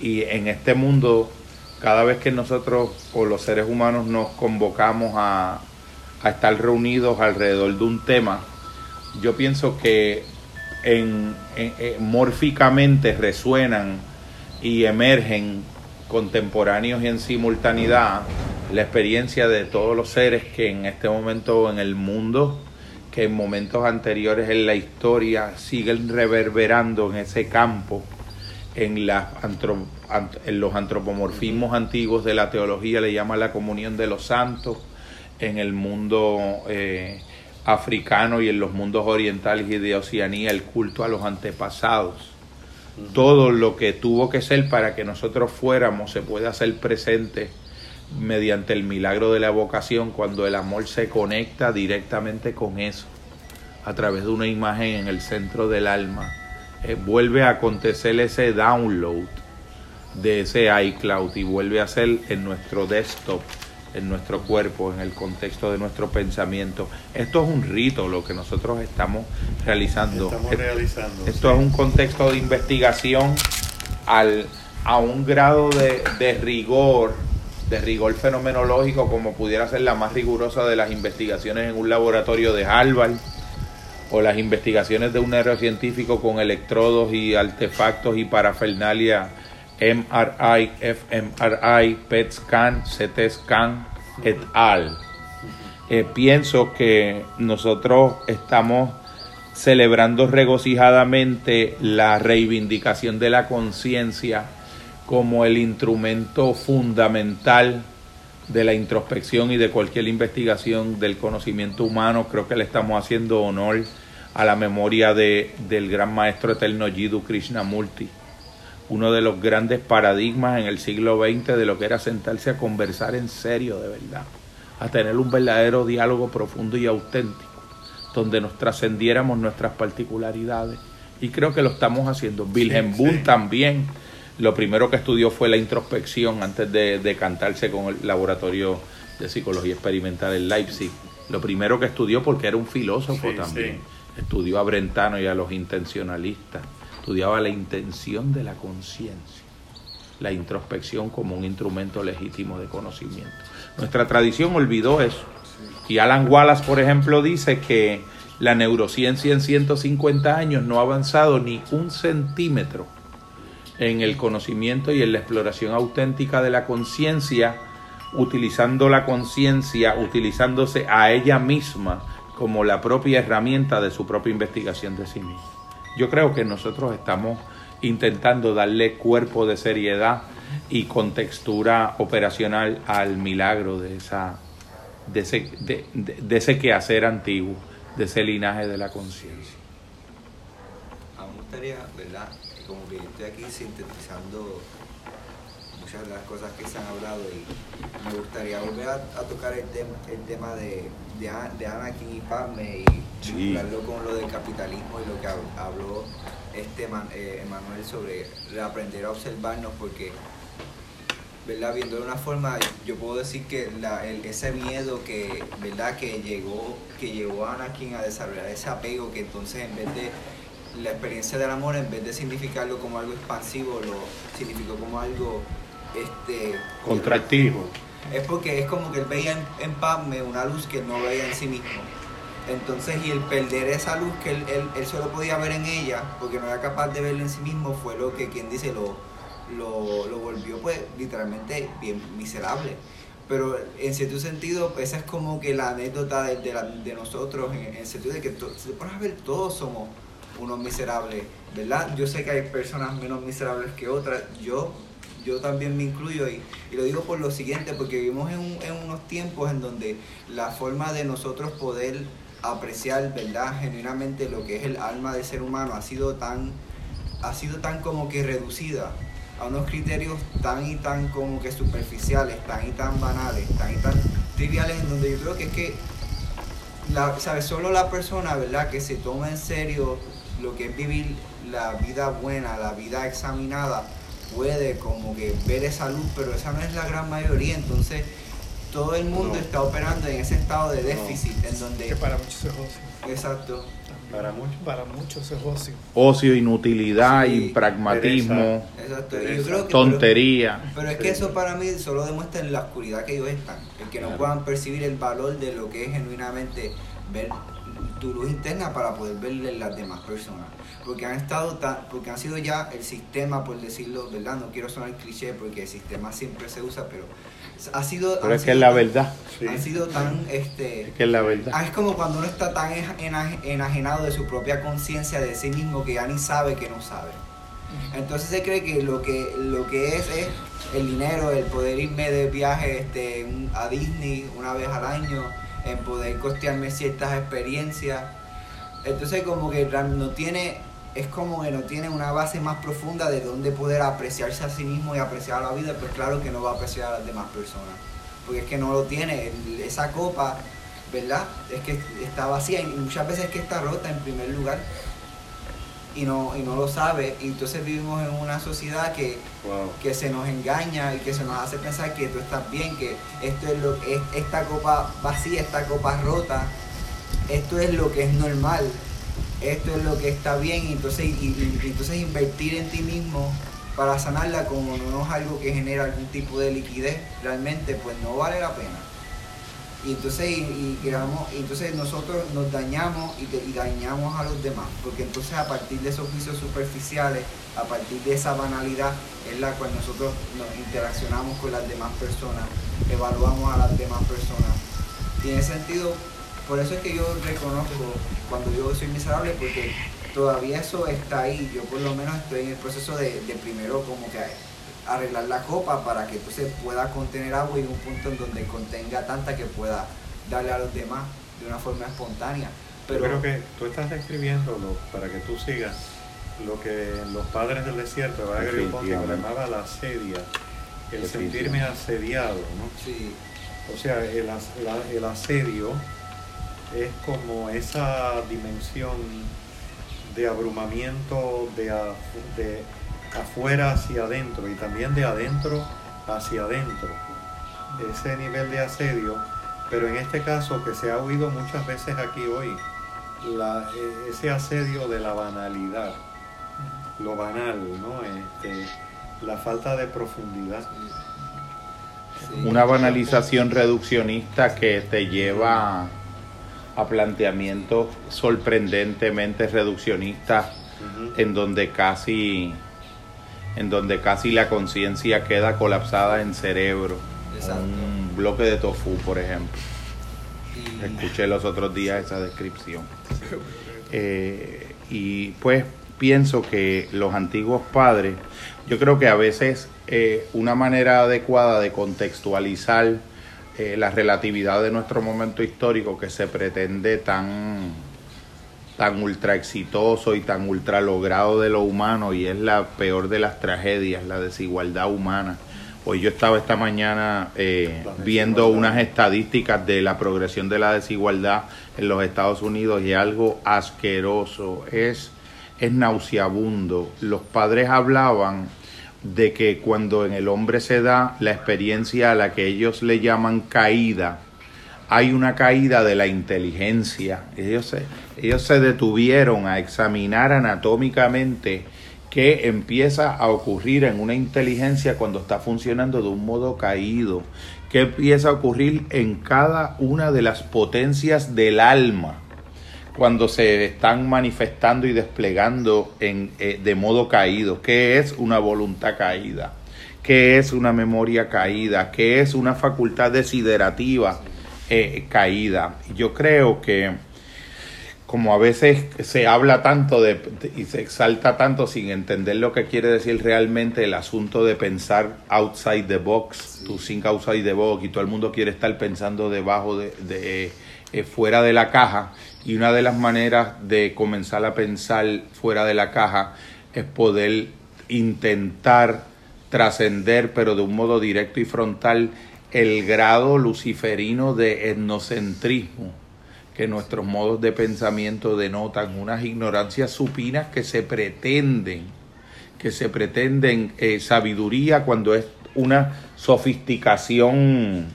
Y en este mundo cada vez que nosotros o los seres humanos nos convocamos a, a estar reunidos alrededor de un tema, yo pienso que en, en- en- mórficamente resuenan y emergen contemporáneos y en simultaneidad la experiencia de todos los seres que en este momento en el mundo, que en momentos anteriores en la historia siguen reverberando en ese campo, en, en los antropomorfismos antiguos de la teología le llama la comunión de los santos, en el mundo eh, africano y en los mundos orientales y de Oceanía el culto a los antepasados. Todo lo que tuvo que ser para que nosotros fuéramos se puede hacer presente mediante el milagro de la vocación cuando el amor se conecta directamente con eso a través de una imagen en el centro del alma. Eh, vuelve a acontecer ese download de ese iCloud y vuelve a ser en nuestro desktop, en nuestro cuerpo, en el contexto de nuestro pensamiento. Esto es un rito lo que nosotros estamos realizando. Estamos realizando. esto es un contexto de investigación al, a un grado de, de rigor, de rigor fenomenológico como pudiera ser la más rigurosa de las investigaciones en un laboratorio de Harvard o las investigaciones de un neurocientífico con electrodos y artefactos y parafernalia MRI, fMRI, PET scan, CT scan, et al. Eh, pienso que nosotros estamos celebrando regocijadamente la reivindicación de la conciencia como el instrumento fundamental de la introspección y de cualquier investigación del conocimiento humano. Creo que le estamos haciendo honor a la memoria de, del gran maestro eterno Jiddu Krishnamurti, uno de los grandes paradigmas en el siglo XX de lo que era sentarse a conversar en serio, de verdad, a tener un verdadero diálogo profundo y auténtico donde nos trascendiéramos nuestras particularidades. Y creo que lo estamos haciendo. Wilhelm Sí, Bull sí. también, lo primero que estudió fue la introspección antes de, de cantarse con el laboratorio de psicología experimental en Leipzig. Lo primero que estudió, porque era un filósofo Sí, también, sí. estudió a Brentano y a los intencionalistas, estudiaba la intención de la conciencia, la introspección como un instrumento legítimo de conocimiento. Nuestra tradición olvidó eso. Y Alan Wallace, por ejemplo, dice que la neurociencia en 150 años no ha avanzado ni un centímetro en el conocimiento y en la exploración auténtica de la conciencia, utilizando la conciencia, utilizándose a ella misma como la propia herramienta de su propia investigación de sí misma. Yo creo que nosotros estamos intentando darle cuerpo de seriedad y contextura operacional al milagro de esa de ese, de, de- de ese quehacer antiguo, de ese linaje de la conciencia. A mí me gustaría, ¿verdad? Como que estoy aquí sintetizando muchas de las cosas que se han hablado y me gustaría volver a, a tocar el tema, el tema de, de, de Anakin y Padme y Sí. vincularlo con lo del capitalismo y lo que hab- habló este eh, Emanuel sobre aprender a observarnos porque ¿verdad? Viendo de una forma, yo puedo decir que la- el- ese miedo que, ¿verdad? Que llegó, que llevó a Anakin a desarrollar ese apego, que entonces en vez de la experiencia del amor, en vez de significarlo como algo expansivo, lo significó como algo, este... Contractivo. Es porque es como que él veía en, en Padme una luz que él no veía en sí mismo. Entonces, y el perder esa luz que él, él, él solo podía ver en ella, porque no era capaz de verla en sí mismo, fue lo que quien dice lo, lo, lo volvió pues literalmente bien miserable. Pero en cierto sentido, esa es como que la anécdota de, de la- de nosotros, en, en el sentido de que to- si te pones a ver, todos somos unos miserables, ¿verdad? Yo sé que hay personas menos miserables que otras, yo, yo también me incluyo y, y lo digo por lo siguiente, porque vivimos en, un- en unos tiempos en donde la forma de nosotros poder apreciar, ¿verdad? Genuinamente lo que es el alma del ser humano ha sido tan, ha sido tan como que reducida a unos criterios tan y tan como que superficiales, tan y tan banales, tan y tan triviales, en donde yo creo que es que, la, ¿sabes? Solo la persona, ¿verdad? Que se toma en serio lo que es vivir la vida buena, la vida examinada, puede como que ver esa luz, pero esa no es la gran mayoría, entonces todo el mundo No. está operando en ese estado de déficit, en donde... Que para muchos es ocio. Exacto. Para muchos. Para muchos es ocio. Ocio, inutilidad, Sí, pragmatismo, Exacto. Y yo creo que- tontería. Pero, pero es que eso para mí solo demuestra en la oscuridad que ellos están. El que no puedan percibir el valor de lo que es genuinamente ver tu luz interna para poder verle las demás personas. Porque han estado tan, porque han sido ya el sistema, por decirlo, ¿verdad? No quiero sonar cliché porque el sistema siempre se usa, pero ha sido. Pero es que es la verdad. Sí. Han sido tan este Es que es la verdad. Ah, es como cuando uno está tan ena- ena- enajenado de su propia conciencia de sí mismo que ya ni sabe que no sabe. Entonces se cree que lo que lo que es es el dinero, el poder irme de viaje este, a Disney una vez al año, en poder costearme ciertas experiencias. Entonces como que no tiene, es como que no tiene una base más profunda de dónde poder apreciarse a sí mismo y apreciar la vida, pues claro que no va a apreciar a las demás personas. Porque es que no lo tiene, esa copa, ¿verdad? Es que está vacía y muchas veces es que está rota en primer lugar y no, y no lo sabe. Y entonces vivimos en una sociedad que, Wow. que se nos engaña y que se nos hace pensar que tú estás bien, que esto es lo es esta copa vacía, esta copa rota, esto es lo que es normal, esto es lo que está bien, y entonces, y, y- y entonces invertir en ti mismo para sanarla como no es algo que genera algún tipo de liquidez, realmente pues no vale la pena. Y entonces, y, y creamos- y entonces nosotros nos dañamos y, y dañamos a los demás, porque entonces a partir de esos juicios superficiales, a partir de esa banalidad en la cual nosotros nos interaccionamos con las demás personas, evaluamos a las demás personas. Tiene sentido, por eso es que yo reconozco cuando yo soy miserable, porque todavía eso está ahí, yo por lo menos estoy en el proceso de, de primero como que arreglar la copa para que entonces pueda contener agua y un punto en donde contenga tanta que pueda darle a los demás de una forma espontánea. Pero creo que tú estás describiendo, lo- para que tú sigas, lo que los padres del desierto, Ponte, Definitivamente. llamaba la asedia, el sentirme asediado, ¿no? sí, O sea, el, as- la- el asedio es como esa dimensión de abrumamiento de afuera hacia adentro y también de adentro hacia adentro. Ese nivel de asedio, pero en este caso que se ha oído muchas veces aquí hoy, la- e- ese asedio de la banalidad, lo banal, ¿no? Este, la falta de profundidad. sí. Una banalización reduccionista que te lleva a planteamientos sorprendentemente reduccionistas en donde casi en donde casi la conciencia queda colapsada en cerebro. Exacto. Un bloque de tofu, por ejemplo. Y- Escuché los otros días esa descripción. Eh, y pues pienso que los antiguos padres, yo creo que a veces eh, una manera adecuada de contextualizar eh, la relatividad de nuestro momento histórico que se pretende tan, tan ultra exitoso y tan ultra logrado de lo humano y es la peor de las tragedias, la desigualdad humana. Hoy yo estaba esta mañana eh, viendo unas estadísticas de la progresión de la desigualdad en los Estados Unidos y algo asqueroso, es, es nauseabundo. Los padres hablaban de que cuando en el hombre se da la experiencia a la que ellos le llaman caída, hay una caída de la inteligencia. Ellos se, ellos se detuvieron a examinar anatómicamente qué empieza a ocurrir en una inteligencia cuando está funcionando de un modo caído, qué empieza a ocurrir en cada una de las potencias del alma cuando se están manifestando y desplegando en, eh, de modo caído. ¿Qué es una voluntad caída? ¿Qué es una memoria caída? ¿Qué es una facultad desiderativa eh, caída? Yo creo que como a veces se habla tanto de, y se exalta tanto sin entender lo que quiere decir realmente el asunto de pensar outside the box, tu think outside the box, y todo el mundo quiere estar pensando debajo de, de eh, fuera de la caja, y una de las maneras de comenzar a pensar fuera de la caja es poder intentar trascender, pero de un modo directo y frontal, el grado luciferino de etnocentrismo que nuestros modos de pensamiento denotan unas ignorancias supinas que se pretenden, que se pretenden eh, sabiduría cuando es una sofisticación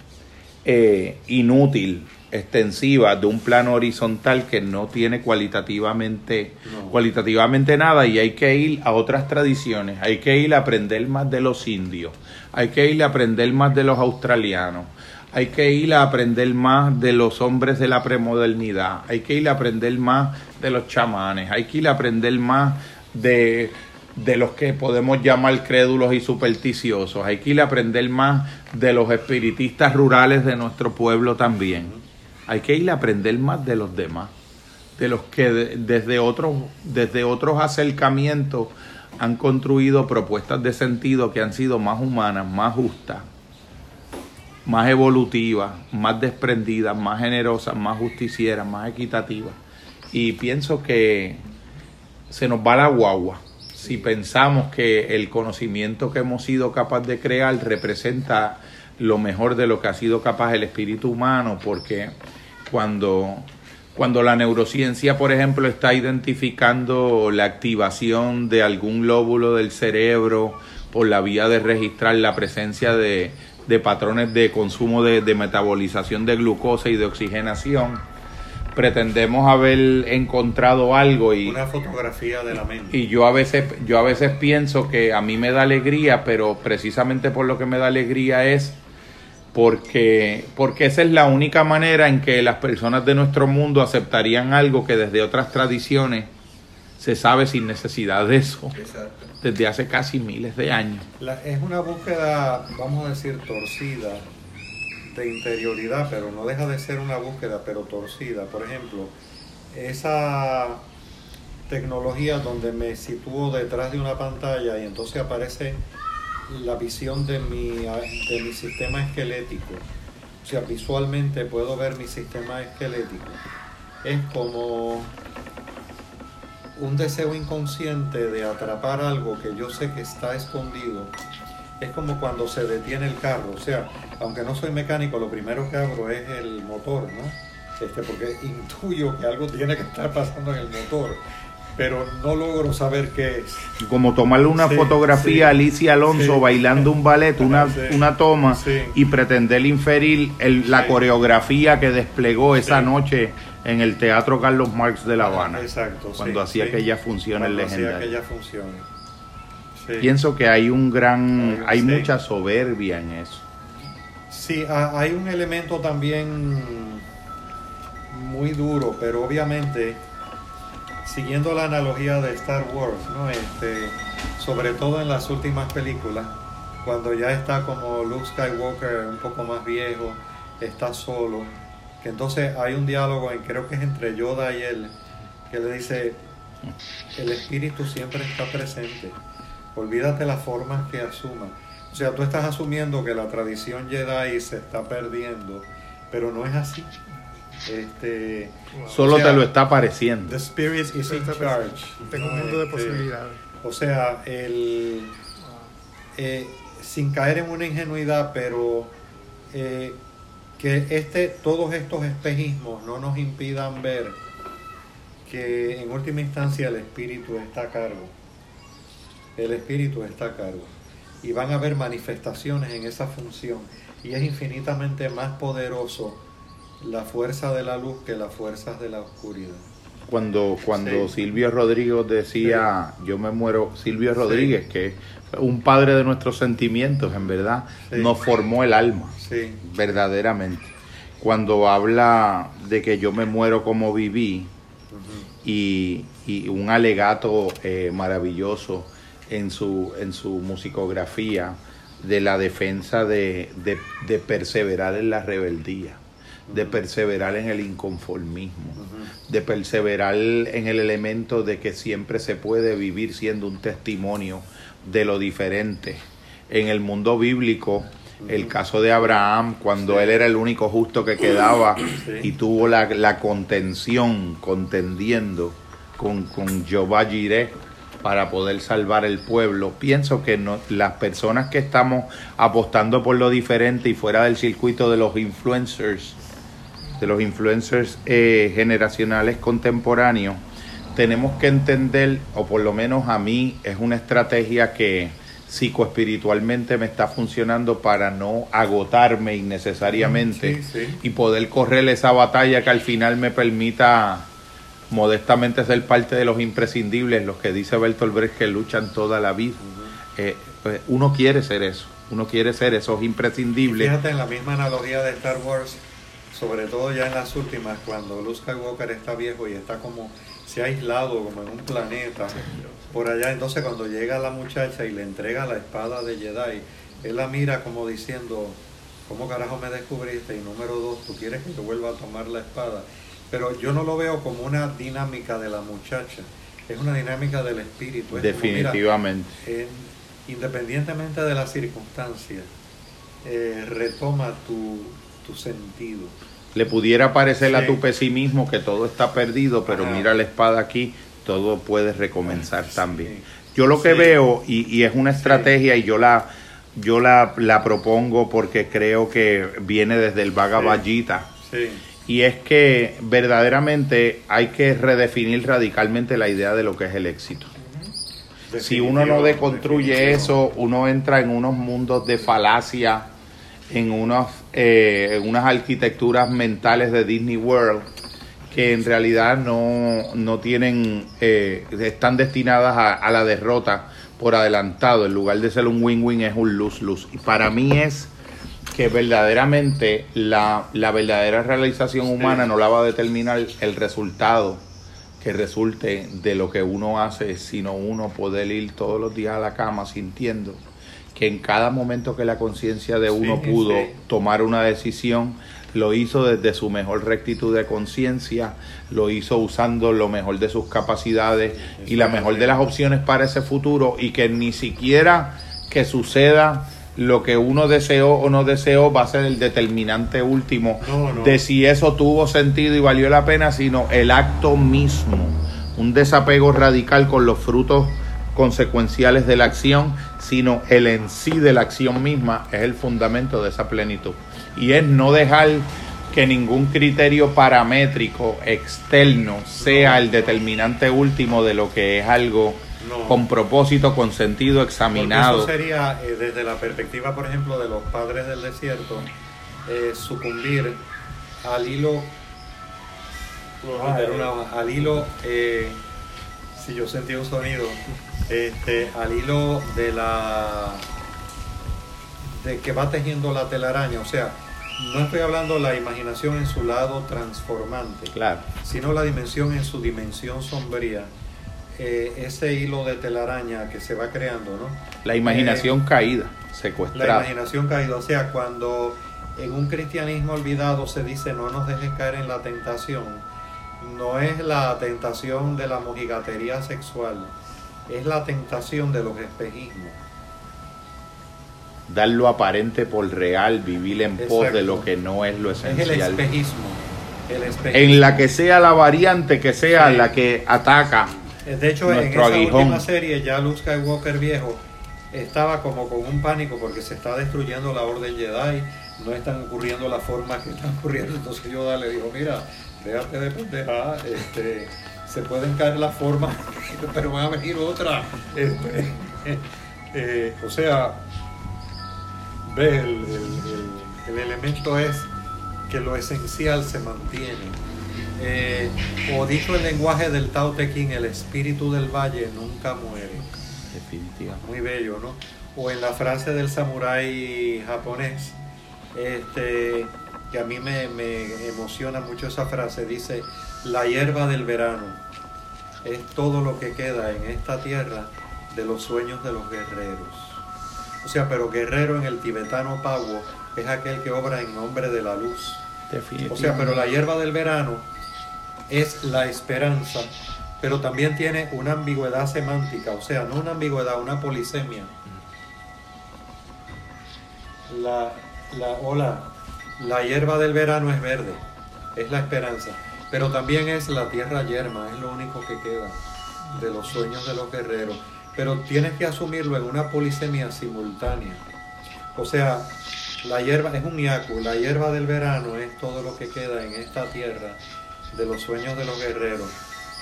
eh, inútil, extensiva, de un plano horizontal que no tiene cualitativamente, No. cualitativamente nada. Y hay que ir a otras tradiciones, hay que ir a aprender más de los indios, hay que ir a aprender más de los australianos, hay que ir a aprender más de los hombres de la premodernidad, hay que ir a aprender más de los chamanes, hay que ir a aprender más de, de los que podemos llamar crédulos y supersticiosos, hay que ir a aprender más de los espiritistas rurales de nuestro pueblo también, hay que ir a aprender más de los demás, de los que de- desde otros, desde otros acercamientos han construido propuestas de sentido que han sido más humanas, más justas, más evolutivas, más desprendidas, más generosas, más justicieras, más equitativas. Y pienso que se nos va la guagua si pensamos que el conocimiento que hemos sido capaz de crear representa lo mejor de lo que ha sido capaz el espíritu humano, porque cuando, cuando la neurociencia, por ejemplo, está identificando la activación de algún lóbulo del cerebro por la vía de registrar la presencia de, de patrones de consumo de, de metabolización de glucosa y de oxigenación, pretendemos haber encontrado algo y, Una fotografía de la mente. y yo a veces yo a veces pienso que a mí me da alegría, pero precisamente por lo que me da alegría es porque porque esa es la única manera en que las personas de nuestro mundo aceptarían algo que desde otras tradiciones se sabe sin necesidad de eso Exacto. Desde hace casi miles de años. Es una búsqueda, vamos a decir, torcida de interioridad, pero no deja de ser una búsqueda, pero torcida. Por ejemplo, esa tecnología donde me sitúo detrás de una pantalla y entonces aparece la visión de mi, de mi sistema esquelético. O sea, visualmente puedo ver mi sistema esquelético. Es como un deseo inconsciente de atrapar algo que yo sé que está escondido. Es como cuando se detiene el carro. O sea, aunque no soy mecánico, lo primero que abro es el motor, ¿no? Este, porque intuyo que algo tiene que estar pasando en el motor, pero no logro saber qué es. Como tomarle una Sí, fotografía sí. a Alicia Alonso Sí. bailando un ballet, una, una toma, y pretender inferir el- la coreografía que desplegó esa noche en el Teatro Carlos Marx de La Habana, Exacto. cuando sí, hacía sí. aquellas funciones Cuando hacía legendarias. aquellas funciones. Sí. Pienso que hay un gran, hay mucha soberbia en eso. Sí, ha- hay un elemento también muy duro, pero obviamente, siguiendo la analogía de Star Wars, ¿no? Este, sobre todo en las últimas películas, cuando ya está como Luke Skywalker un poco más viejo, está solo, que entonces hay un diálogo, en, creo que es entre Yoda y él, que le dice, el espíritu siempre está presente, olvídate las formas que asuma. O sea, tú estás asumiendo que la tradición Jedi se está perdiendo, pero no es así. Este, Solo O sea, te lo está pareciendo. the spirit is in charge. Tengo un mundo de Este, posibilidades. O sea, el, eh, sin caer en una ingenuidad, pero eh, que este, todos estos espejismos no nos impidan ver que en última instancia el espíritu está a cargo. El espíritu está a cargo. Y van a haber manifestaciones en esa función. Y es infinitamente más poderoso la fuerza de la luz que las fuerzas de la oscuridad. Cuando, cuando Sí. Silvio Rodríguez decía, yo me muero, Silvio Rodríguez, que fue un padre de nuestros sentimientos, en verdad, Sí. nos formó el alma. Sí, verdaderamente. Cuando habla de que yo me muero como viví y, y un alegato eh, maravilloso en su, en su musicografía de la defensa de, de- de perseverar en la rebeldía, de perseverar en el inconformismo, de perseverar en el elemento de que siempre se puede vivir siendo un testimonio de lo diferente. En el mundo bíblico, el caso de Abraham, cuando él era el único justo que quedaba Sí. y tuvo la, la contención, contendiendo con, con Jehová Jireh para poder salvar el pueblo. Pienso que no- las personas que estamos apostando por lo diferente y fuera del circuito de los influencers, de los influencers eh, generacionales contemporáneos, tenemos que entender, o por lo menos a mí, es una estrategia que psicoespiritualmente me está funcionando para no agotarme innecesariamente Sí, sí. y poder correr esa batalla que al final me permita modestamente ser parte de los imprescindibles, los que dice Bertolt Brecht que luchan toda la vida. Eh, pues uno quiere ser eso, uno quiere ser esos imprescindibles. Fíjate en la misma analogía de Star Wars, sobre todo ya en las últimas, cuando Luke Skywalker está viejo y está como se ha aislado como en un planeta por allá, entonces cuando llega la muchacha y le entrega la espada de Jedi, él la mira como diciendo, ¿cómo carajo me descubriste? Y número dos, ¿tú quieres que yo vuelva a tomar la espada? Pero yo no lo veo como una dinámica de la muchacha, es una dinámica del espíritu. es como, mira, Definitivamente. eh, independientemente de las circunstancias, eh, retoma tu, tu sentido. Le pudiera parecer a tu pesimismo que todo está perdido, pero Ajá. mira la espada aquí, todo puede recomenzar Sí. también. Yo lo que Sí. veo, y, y es una estrategia, y yo la yo la, la propongo porque creo que viene desde el. Gita, Sí, y es que verdaderamente hay que redefinir radicalmente la idea de lo que es el éxito. Si uno no deconstruye definitivo. eso, uno entra en unos mundos de falacia, en unas, eh, en unas arquitecturas mentales de Disney World que en realidad no, no tienen, eh, están destinadas a, a la derrota por adelantado. En lugar de ser un win-win es un lose-lose. Y para mí es que verdaderamente la, la verdadera realización humana no la va a determinar el resultado que resulte de lo que uno hace, sino uno poder ir todos los días a la cama sintiendo que en cada momento que la conciencia de uno Sí, pudo sí. tomar una decisión, lo hizo desde su mejor rectitud de conciencia, lo hizo usando lo mejor de sus capacidades y la mejor de las opciones para ese futuro y que ni siquiera que suceda lo que uno deseó o no deseó va a ser el determinante último No, no. de si eso tuvo sentido y valió la pena, sino el acto mismo, un desapego radical con los frutos consecuenciales de la acción, sino el en sí de la acción misma es el fundamento de esa plenitud. Y es no dejar que ningún criterio paramétrico externo sea el determinante último de lo que es algo No. con propósito, con sentido, Porque examinado. Eso sería, eh, desde la perspectiva, por ejemplo, de los padres del desierto, eh, sucumbir al hilo, una- al hilo, eh, si yo sentí un sonido, este, al hilo de la, de que va tejiendo la telaraña, o sea, no estoy hablando la imaginación en su lado transformante, Claro. sino la dimensión en su dimensión sombría, eh, ese hilo de telaraña que se va creando, ¿no? La imaginación caída, La secuestrada. imaginación caída, o sea, cuando en un cristianismo olvidado se dice no nos dejes caer en la tentación, no es la tentación de la mojigatería sexual, es la tentación de los espejismos. Dar lo aparente por real, vivir en pos de lo que no es lo Es el esencial. espejismo. El espejismo. En la que sea la variante que sea Sí. la que ataca. De hecho, en nuestro esa aguijón. última serie ya Luke Skywalker viejo estaba como con un pánico porque se está destruyendo la Orden Jedi, no están ocurriendo las formas que están ocurriendo. Entonces Yoda le dijo, mira, déjate de pendeja, este, se pueden caer las formas, pero van a venir otras. Este, eh, o sea, ve, el, el- el- el elemento es que lo esencial se mantiene. Eh, o dicho el lenguaje del Tao Te Ching, el espíritu del valle nunca muere. Definitivamente. Muy bello, ¿no? O en la frase del samurái japonés, este, que a mí me, me emociona mucho esa frase, dice, la hierba del verano es todo lo que queda en esta tierra de los sueños de los guerreros. O sea, pero guerrero en el tibetano Pawo es aquel que obra en nombre de la luz. O sea, pero la hierba del verano es la esperanza, pero también tiene una ambigüedad semántica, o sea, no una ambigüedad, una polisemia. La, hola, la hierba del verano es verde, es la esperanza, pero también es la tierra yerma, es lo único que queda de los sueños de los guerreros. Pero tienes que asumirlo en una polisemia simultánea. O sea, la hierba es un yaku, la hierba del verano es todo lo que queda en esta tierra de los sueños de los guerreros.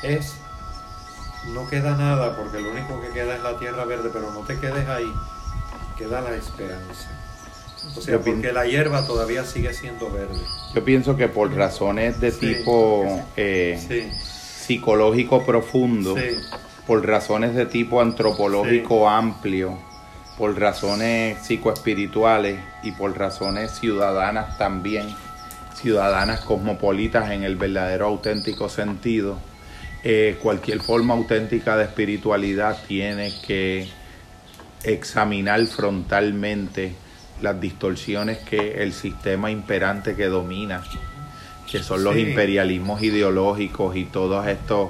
Es, no queda nada porque lo único que queda es la tierra verde, pero no te quedes ahí. queda la esperanza. O sea, Yo porque la hierba todavía sigue siendo verde. Yo pienso que por razones de Sí. tipo eh, Sí, psicológico profundo, sí, por razones de tipo antropológico amplio, por razones psicoespirituales y por razones ciudadanas también, ciudadanas cosmopolitas en el verdadero auténtico sentido, eh, cualquier forma auténtica de espiritualidad tiene que examinar frontalmente las distorsiones que el sistema imperante que domina, que son los Sí. imperialismos ideológicos y todos estos,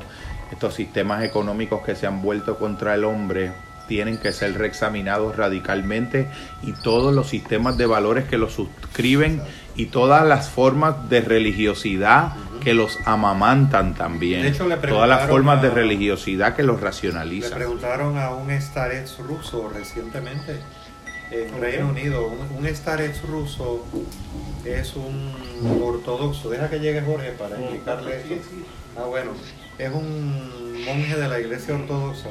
estos sistemas económicos que se han vuelto contra el hombre, tienen que ser reexaminados radicalmente y todos los sistemas de valores que los suscriben y todas las formas de religiosidad que los amamantan también. De hecho, le todas las preguntaron formas de a- religiosidad que los Le racionalizan. preguntaron a un starets ruso recientemente en Reino Unido. Un, un starets ruso es un ortodoxo. Deja que llegue Jorge para explicarle esto. Ah, bueno, es un monje de la iglesia ortodoxa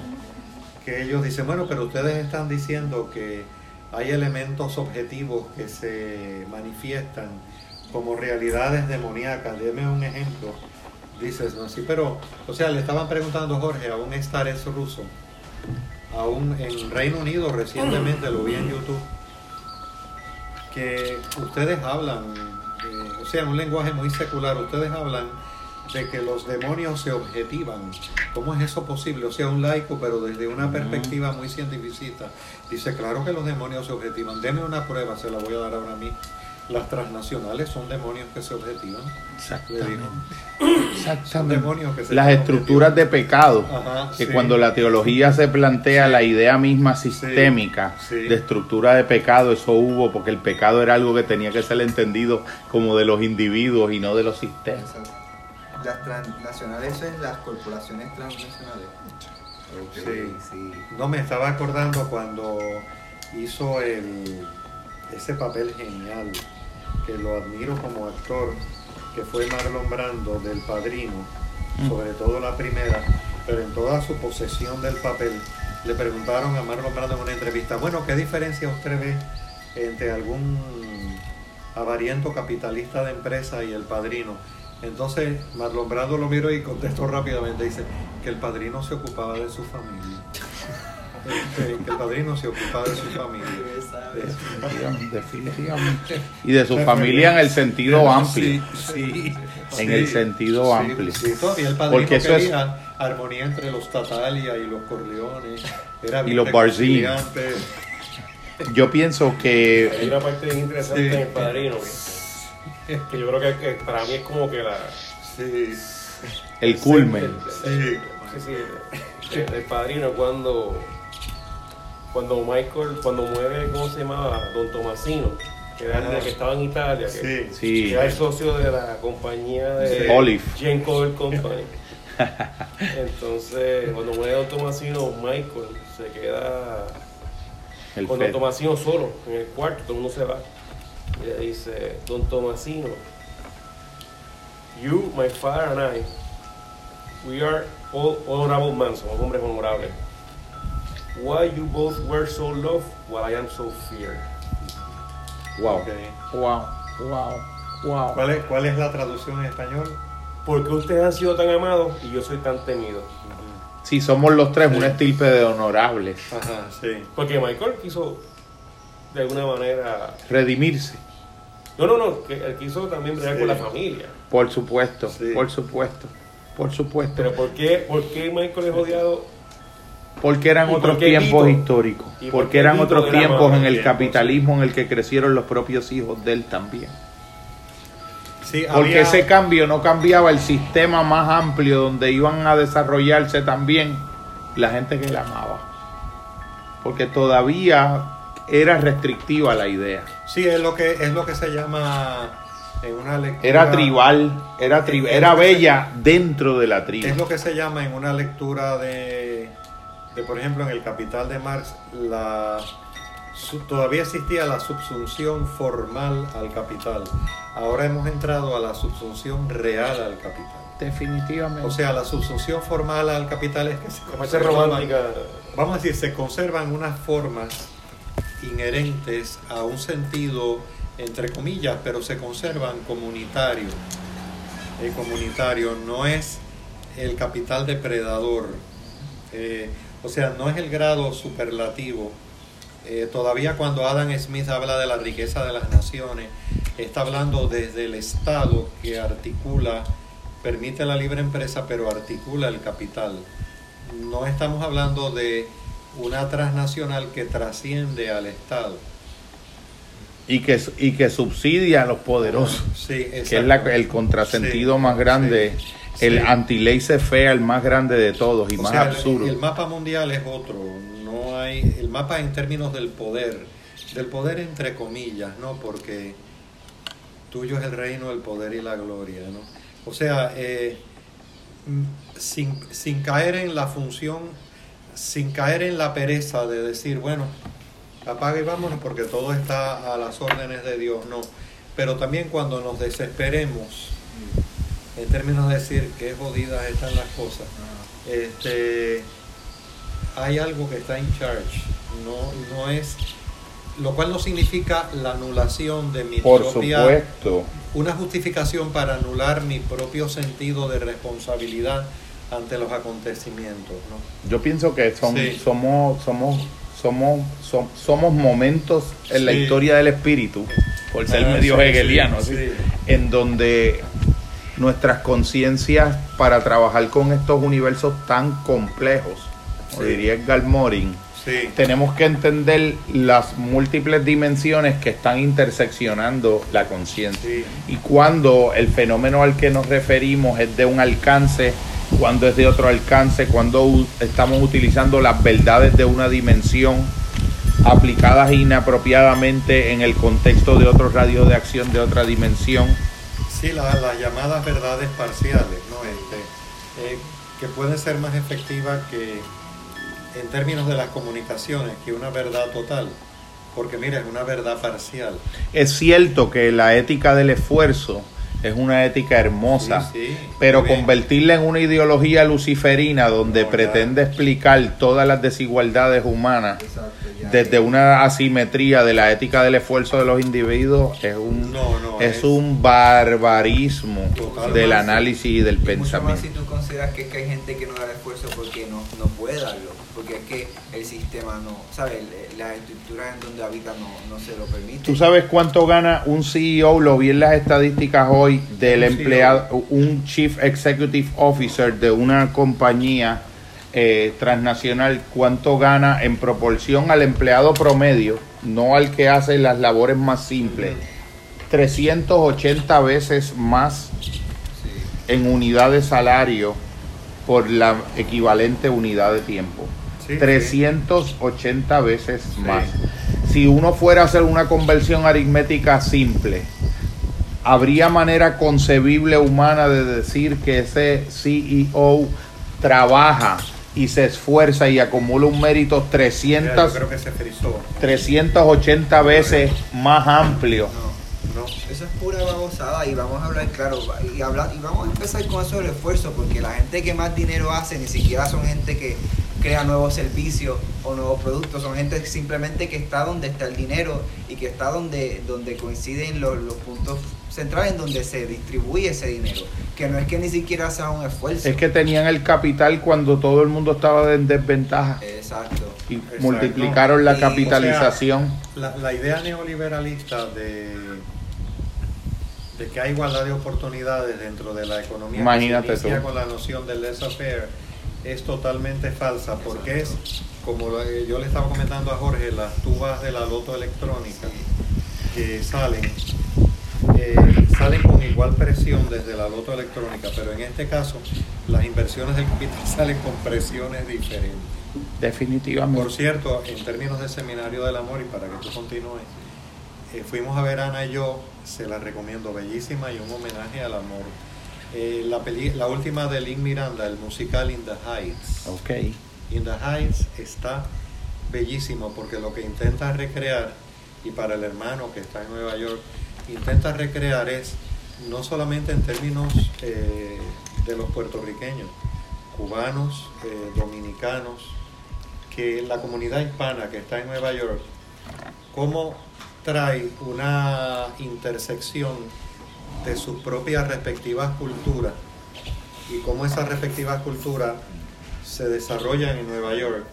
que ellos dicen, bueno, pero ustedes están diciendo que hay elementos objetivos que se manifiestan como realidades demoníacas. Deme un ejemplo. Dices, no, sí, pero, o sea, le estaban preguntando Jorge a un starets ruso, a un, en Reino Unido recientemente, lo vi en YouTube, que ustedes hablan, eh, o sea, en un lenguaje muy secular, ustedes hablan de que los demonios se objetivan. ¿Cómo es eso posible? O sea, un laico, pero desde una perspectiva muy cientificista, dice, claro que los demonios se objetivan. Deme una prueba, se la voy a dar ahora a mí. Las transnacionales son demonios que se objetivan. Son Exactamente. demonios que se Las estructuras de pecado, Ajá, que sí. cuando la teología se plantea la idea misma sistémica sí. de estructura de pecado, eso hubo porque el pecado era algo que tenía que ser entendido como de los individuos y no de los sistemas. Exacto. Las transnacionales son las corporaciones transnacionales. Sí. sí. No me estaba acordando cuando hizo el, ese papel genial, que lo admiro como actor, que fue Marlon Brando del Padrino, sobre todo la primera, pero en toda su posesión del papel, le preguntaron a Marlon Brando en una entrevista, bueno, ¿qué diferencia usted ve entre algún avariento capitalista de empresa y el Padrino? Entonces Marlon Brando lo miró y contestó rápidamente, dice que el padrino se ocupaba de su familia. Este, que el padrino se ocupaba de su familia. Definitivamente, definitivamente. Y de su familia en el sentido amplio. Sí, sí. En el sentido Sí, amplio. Sí, todavía el padrino Porque eso es- quería armonía entre los Tatalia y los Corleones. Era Y los Barzini. Yo pienso Hay que una parte bien interesante Sí. en el padrino que yo creo que, que para mí es como que la. Sí, el culmen. sí. Sí, sí, el, el padrino cuando. Cuando Michael, cuando muere, ¿cómo se llamaba? Don Tomasino, que era el Ajá. que estaba en Italia, que, Sí. Sí. que era el socio de la compañía de Sí. Olive. Company. Entonces, cuando muere Don Tomasino, Michael se queda El con Don Tomasino solo, en el cuarto, todo el mundo se va. Y le dice, Don Tomasino, you, my father and I, we are all honorable men, somos hombres honorables. Why you both were so loved while I am so feared? Wow. Ok. Wow. Wow. Wow. ¿Cuál, es, ¿Cuál es la traducción en español? Porque ustedes han sido tan amados y yo soy tan temido. Sí, somos los tres Sí. una estirpe de honorables. Ajá, sí. Porque Michael quiso, de alguna manera... Redimirse. No, no, no, que él quiso también bregar Sí. con la familia. Por supuesto. Sí. Por supuesto. Por supuesto. Pero ¿por qué, por qué Michael es odiado? Porque eran ¿Y otros por tiempos Vito? históricos. ¿Y por Porque eran Vito otros tiempos en el capitalismo en el que crecieron los propios hijos de él también. Sí, Porque había- ese cambio no cambiaba el sistema más amplio donde iban a desarrollarse también la gente que la amaba. Porque todavía era restrictiva la idea. Sí, es lo que es lo que se llama en una lectura. Era tribal, era, tri- era se- bella dentro de la tribu. Es lo que se llama en una lectura de, de, por ejemplo, en el Capital de Marx, la su- todavía existía la subsunción formal al capital. Ahora hemos entrado a la subsunción real al capital. Definitivamente. O sea, la subsunción formal al capital es que se conservan- romántica. Vamos a decir, se conservan unas formas inherentes a un sentido, entre comillas, pero se conservan comunitario. El comunitario no es el capital depredador, eh, o sea, no es el grado superlativo. Eh, todavía cuando Adam Smith habla de la riqueza de las naciones, está hablando desde el Estado que articula, permite la libre empresa, pero articula el capital. No estamos hablando de una transnacional que trasciende al Estado. Y que, y que subsidia a los poderosos, Sí, que es la- el contrasentido Sí, más grande, sí, el anti-ley se fea, el más grande de todos y O más sea, absurdo. El, mapa mundial es otro. No hay el mapa en términos del poder, del poder entre comillas, ¿no? Porque tuyo es el reino, el poder y la gloria, ¿no? O sea, eh, sin, sin caer en la función, sin caer en la pereza de decir, bueno, apaga y vámonos porque todo está a las órdenes de Dios, no. Pero también cuando nos desesperemos, en términos de decir qué jodidas están las cosas, este, hay algo que está en charge, no, no es, lo cual no significa la anulación de mi Por propia, supuesto. una justificación para anular mi propio sentido de responsabilidad ante los acontecimientos, ¿no? Yo pienso que son, Sí. somos, somos, somos, som- somos momentos en la historia del espíritu, por ser Ah, medio sí, hegeliano, en donde nuestras conciencias para trabajar con estos universos tan complejos, como diría Edgar Morin, tenemos que entender las múltiples dimensiones que están interseccionando la conciencia. Y cuando el fenómeno al que nos referimos es de un alcance, cuando es de otro alcance, cuando estamos utilizando las verdades de una dimensión aplicadas inapropiadamente en el contexto de otro radio de acción de otra dimensión. sí, la- las llamadas verdades parciales, ¿no? Este, eh, que pueden ser más efectivas que en términos de las comunicaciones que una verdad total, porque mira, es una verdad parcial. Es cierto que la ética del esfuerzo es una ética hermosa, Sí, sí, pero bien. convertirla en una ideología luciferina donde No, pretende explicar todas las desigualdades humanas Exacto, desde una asimetría de la ética del esfuerzo de los individuos es un No, no, es es- un barbarismo Totalmente. del análisis y del Y mucho más pensamiento. si tú consideras que, es que hay gente que no da el esfuerzo porque no, no puede darlo, porque es que el sistema no, ¿sabes? El- Las estructuras en donde habita no, no se lo permiten. ¿Tú sabes cuánto gana un CEO? Lo vi en las estadísticas hoy del Un empleado, un Chief Executive Officer de una compañía eh, transnacional, cuánto gana en proporción al empleado promedio, no al que hace las labores más simples. 380 veces más en unidad de salario por la equivalente unidad de tiempo. Sí, 380 veces más. Si uno fuera a hacer una conversión aritmética simple, ¿habría manera concebible humana de decir que ese CEO trabaja y se esfuerza y acumula un mérito Mira, 300, yo creo que se frizó. 380 veces más amplio? No, eso es pura babosada y vamos a hablar claro y hablar y vamos a empezar con eso del esfuerzo porque la gente que más dinero hace ni siquiera son gente que crea nuevos servicios o nuevos productos, son gente simplemente que está donde está el dinero y que está donde, donde coinciden los, los puntos centrales en donde se distribuye ese dinero, que no es que ni siquiera sea un esfuerzo. Es que tenían el capital cuando todo el mundo estaba en desventaja Exacto. y Exacto. multiplicaron la Y, o capitalización. La, la idea neoliberalista de, de que hay igualdad de oportunidades dentro de la economía Imagínate que se inicia tú. con la noción del laissez-faire es totalmente falsa porque es, como eh, yo le estaba comentando a Jorge, las tubas de la loto electrónica que salen, eh, salen con igual presión desde la loto electrónica, pero en este caso las inversiones del capital salen con presiones diferentes. Definitivamente. Por cierto, en términos de Seminario del Amor, y para que tú continúes, eh, fuimos a ver Ana y yo, se la recomiendo, bellísima y un homenaje al amor. Eh, la, peli- la última de Lynn Miranda, el musical In the Heights. Ok. In the Heights está bellísimo porque lo que intenta recrear, y para el hermano que está en Nueva York, intenta recrear es no solamente en términos eh, de los puertorriqueños, cubanos, eh, dominicanos, que la comunidad hispana que está en Nueva York cómo trae una intersección de sus propias respectivas culturas y cómo esas respectivas culturas se desarrollan en Nueva York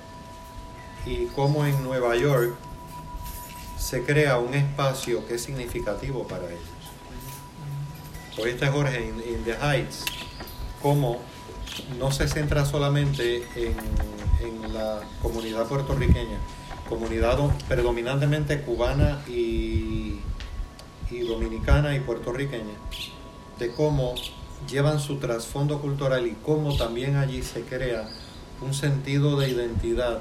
y cómo en Nueva York se crea un espacio que es significativo para ellos. Oíste Jorge, en The Heights, cómo no se centra solamente en, en la comunidad puertorriqueña, comunidad do- predominantemente cubana y, y dominicana y puertorriqueña, de cómo llevan su trasfondo cultural y cómo también allí se crea un sentido de identidad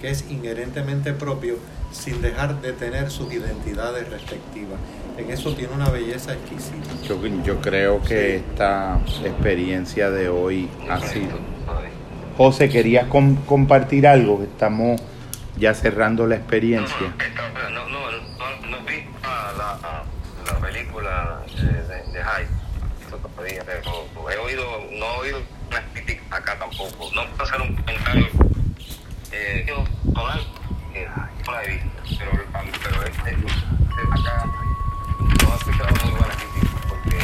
que es inherentemente propio sin dejar de tener sus identidades respectivas. En eso tiene una belleza exquisita. Yo, yo creo que esta experiencia de hoy ha sido. José, ¿querías com- compartir algo? Estamos ya cerrando la experiencia. Esta- No, no, no, no vi ah, la, la película eh, de, de Hyde. He oído, no he oído una crítica acá tampoco. No puedo hacer un comentario eh, yo, que no la he pero, pero este, acá no he escuchado muy buena crítica porque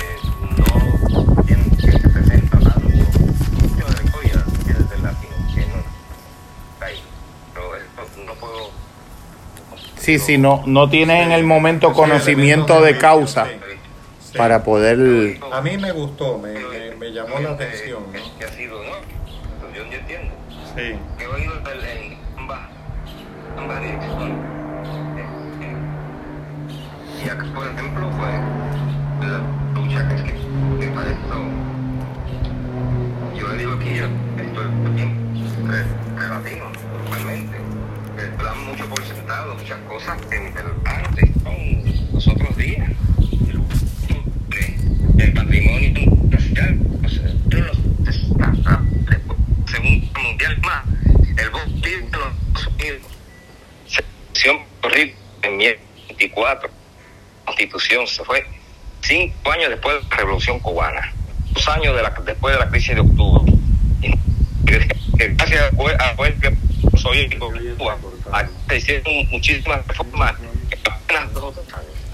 no tiene que se presenta tanto Sí, sí, no, no tienes en el momento conocimiento de causa para poder... A mí me gustó, me, me- me llamó la atención. Que, ¿no? que ha sido, ¿no? Pues yo, yo entiendo. Sí. He oído el- en ambas, direcciones. Eh, eh, Y acá, por ejemplo, fue la lucha que es que, que para esto, yo le digo aquí, esto es bien dan mucho por sentado, muchas cosas que ni antes son los otros días. El, el patrimonio social, o sea, Segundo Mundial más, el libre de los Unidos, sección horrible en 24, constitución, se fue cinco años después de la revolución cubana, dos años de la, después de la crisis de octubre. Y gracias a a que soviético de Cuba, a- se hicieron muchísimas reformas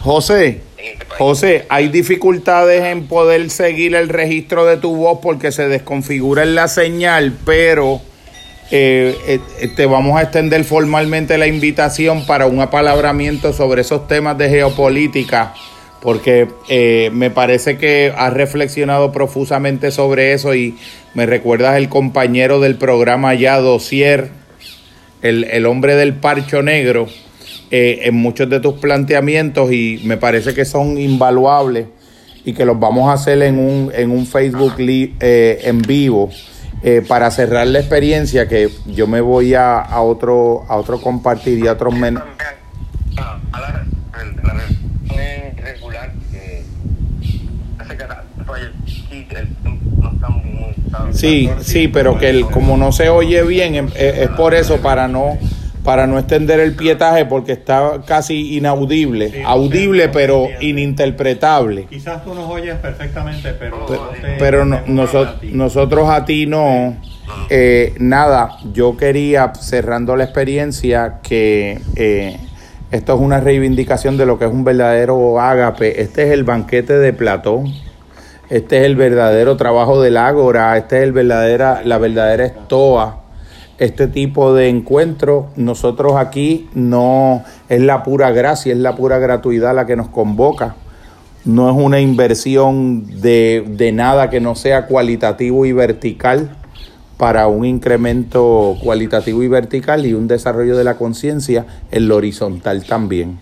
José, este. José, hay dificultades en poder seguir el registro de tu voz porque se desconfigura en la señal, pero eh, eh, te vamos a extender formalmente la invitación para un apalabramiento sobre esos temas de geopolítica, porque eh, me parece que has reflexionado profusamente sobre eso y me recuerdas el compañero del programa ya, Dosier, el, el hombre del parcho negro, eh, en muchos de tus planteamientos y me parece que son invaluables y que los vamos a hacer en un, en un Facebook eh, en vivo eh, para cerrar la experiencia que yo me voy a, a otro a otro compartir y a otros men a la, el- la relación irregular que hace que la- vaya, aquí el tiempo no está muy está- Sí, sí, pero que el, como no se oye bien, em- eh, es por eso, para no para no extender el pietaje, porque está casi inaudible, Sí, audible sí, pero ininterpretable. Quizás tú nos oyes perfectamente, pero, Pero, no te pero no- entendemos noso- a ti. nosotros a ti no. Eh, nada, yo quería, cerrando la experiencia, que eh, esto es una reivindicación de lo que es un verdadero ágape. Este es el banquete de Platón. Este es el verdadero trabajo del ágora. Este es el verdadera, la verdadera estoa. Este tipo de encuentro, nosotros aquí no es la pura gracia, es la pura gratuidad la que nos convoca no es una inversión de, de nada que no sea cualitativo y vertical para un incremento cualitativo y vertical y un desarrollo de la conciencia en lo horizontal también.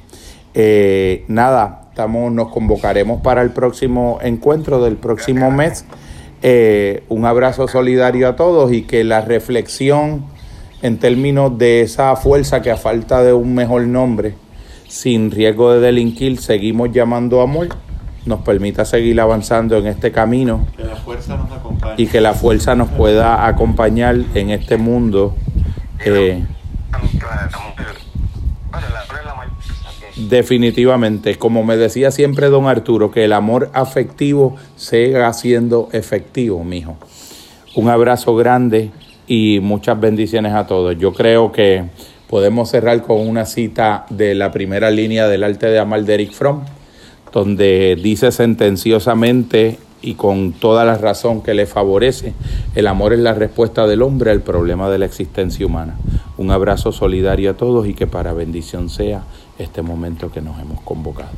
Eh, nada, estamos, nos convocaremos para el próximo encuentro del próximo mes. Eh, un abrazo solidario a todos y que la reflexión en términos de esa fuerza que a falta de un mejor nombre, sin riesgo de delinquir, seguimos llamando amor, nos permita seguir avanzando en este camino Que la fuerza nos acompañe. y que la fuerza nos pueda acompañar en este mundo. eh, Claro, la mujer. Bueno, la mujer es la mayor que- definitivamente, como me decía siempre don Arturo, que el amor afectivo siga siendo efectivo, mijo. Un abrazo grande y muchas bendiciones a todos. Yo creo que Podemos cerrar con una cita de la primera línea del arte de amar de Eric Fromm, donde dice sentenciosamente y con toda la razón que le favorece, el amor es la respuesta del hombre al problema de la existencia humana. Un abrazo solidario a todos y que para bendición sea este momento que nos hemos convocado.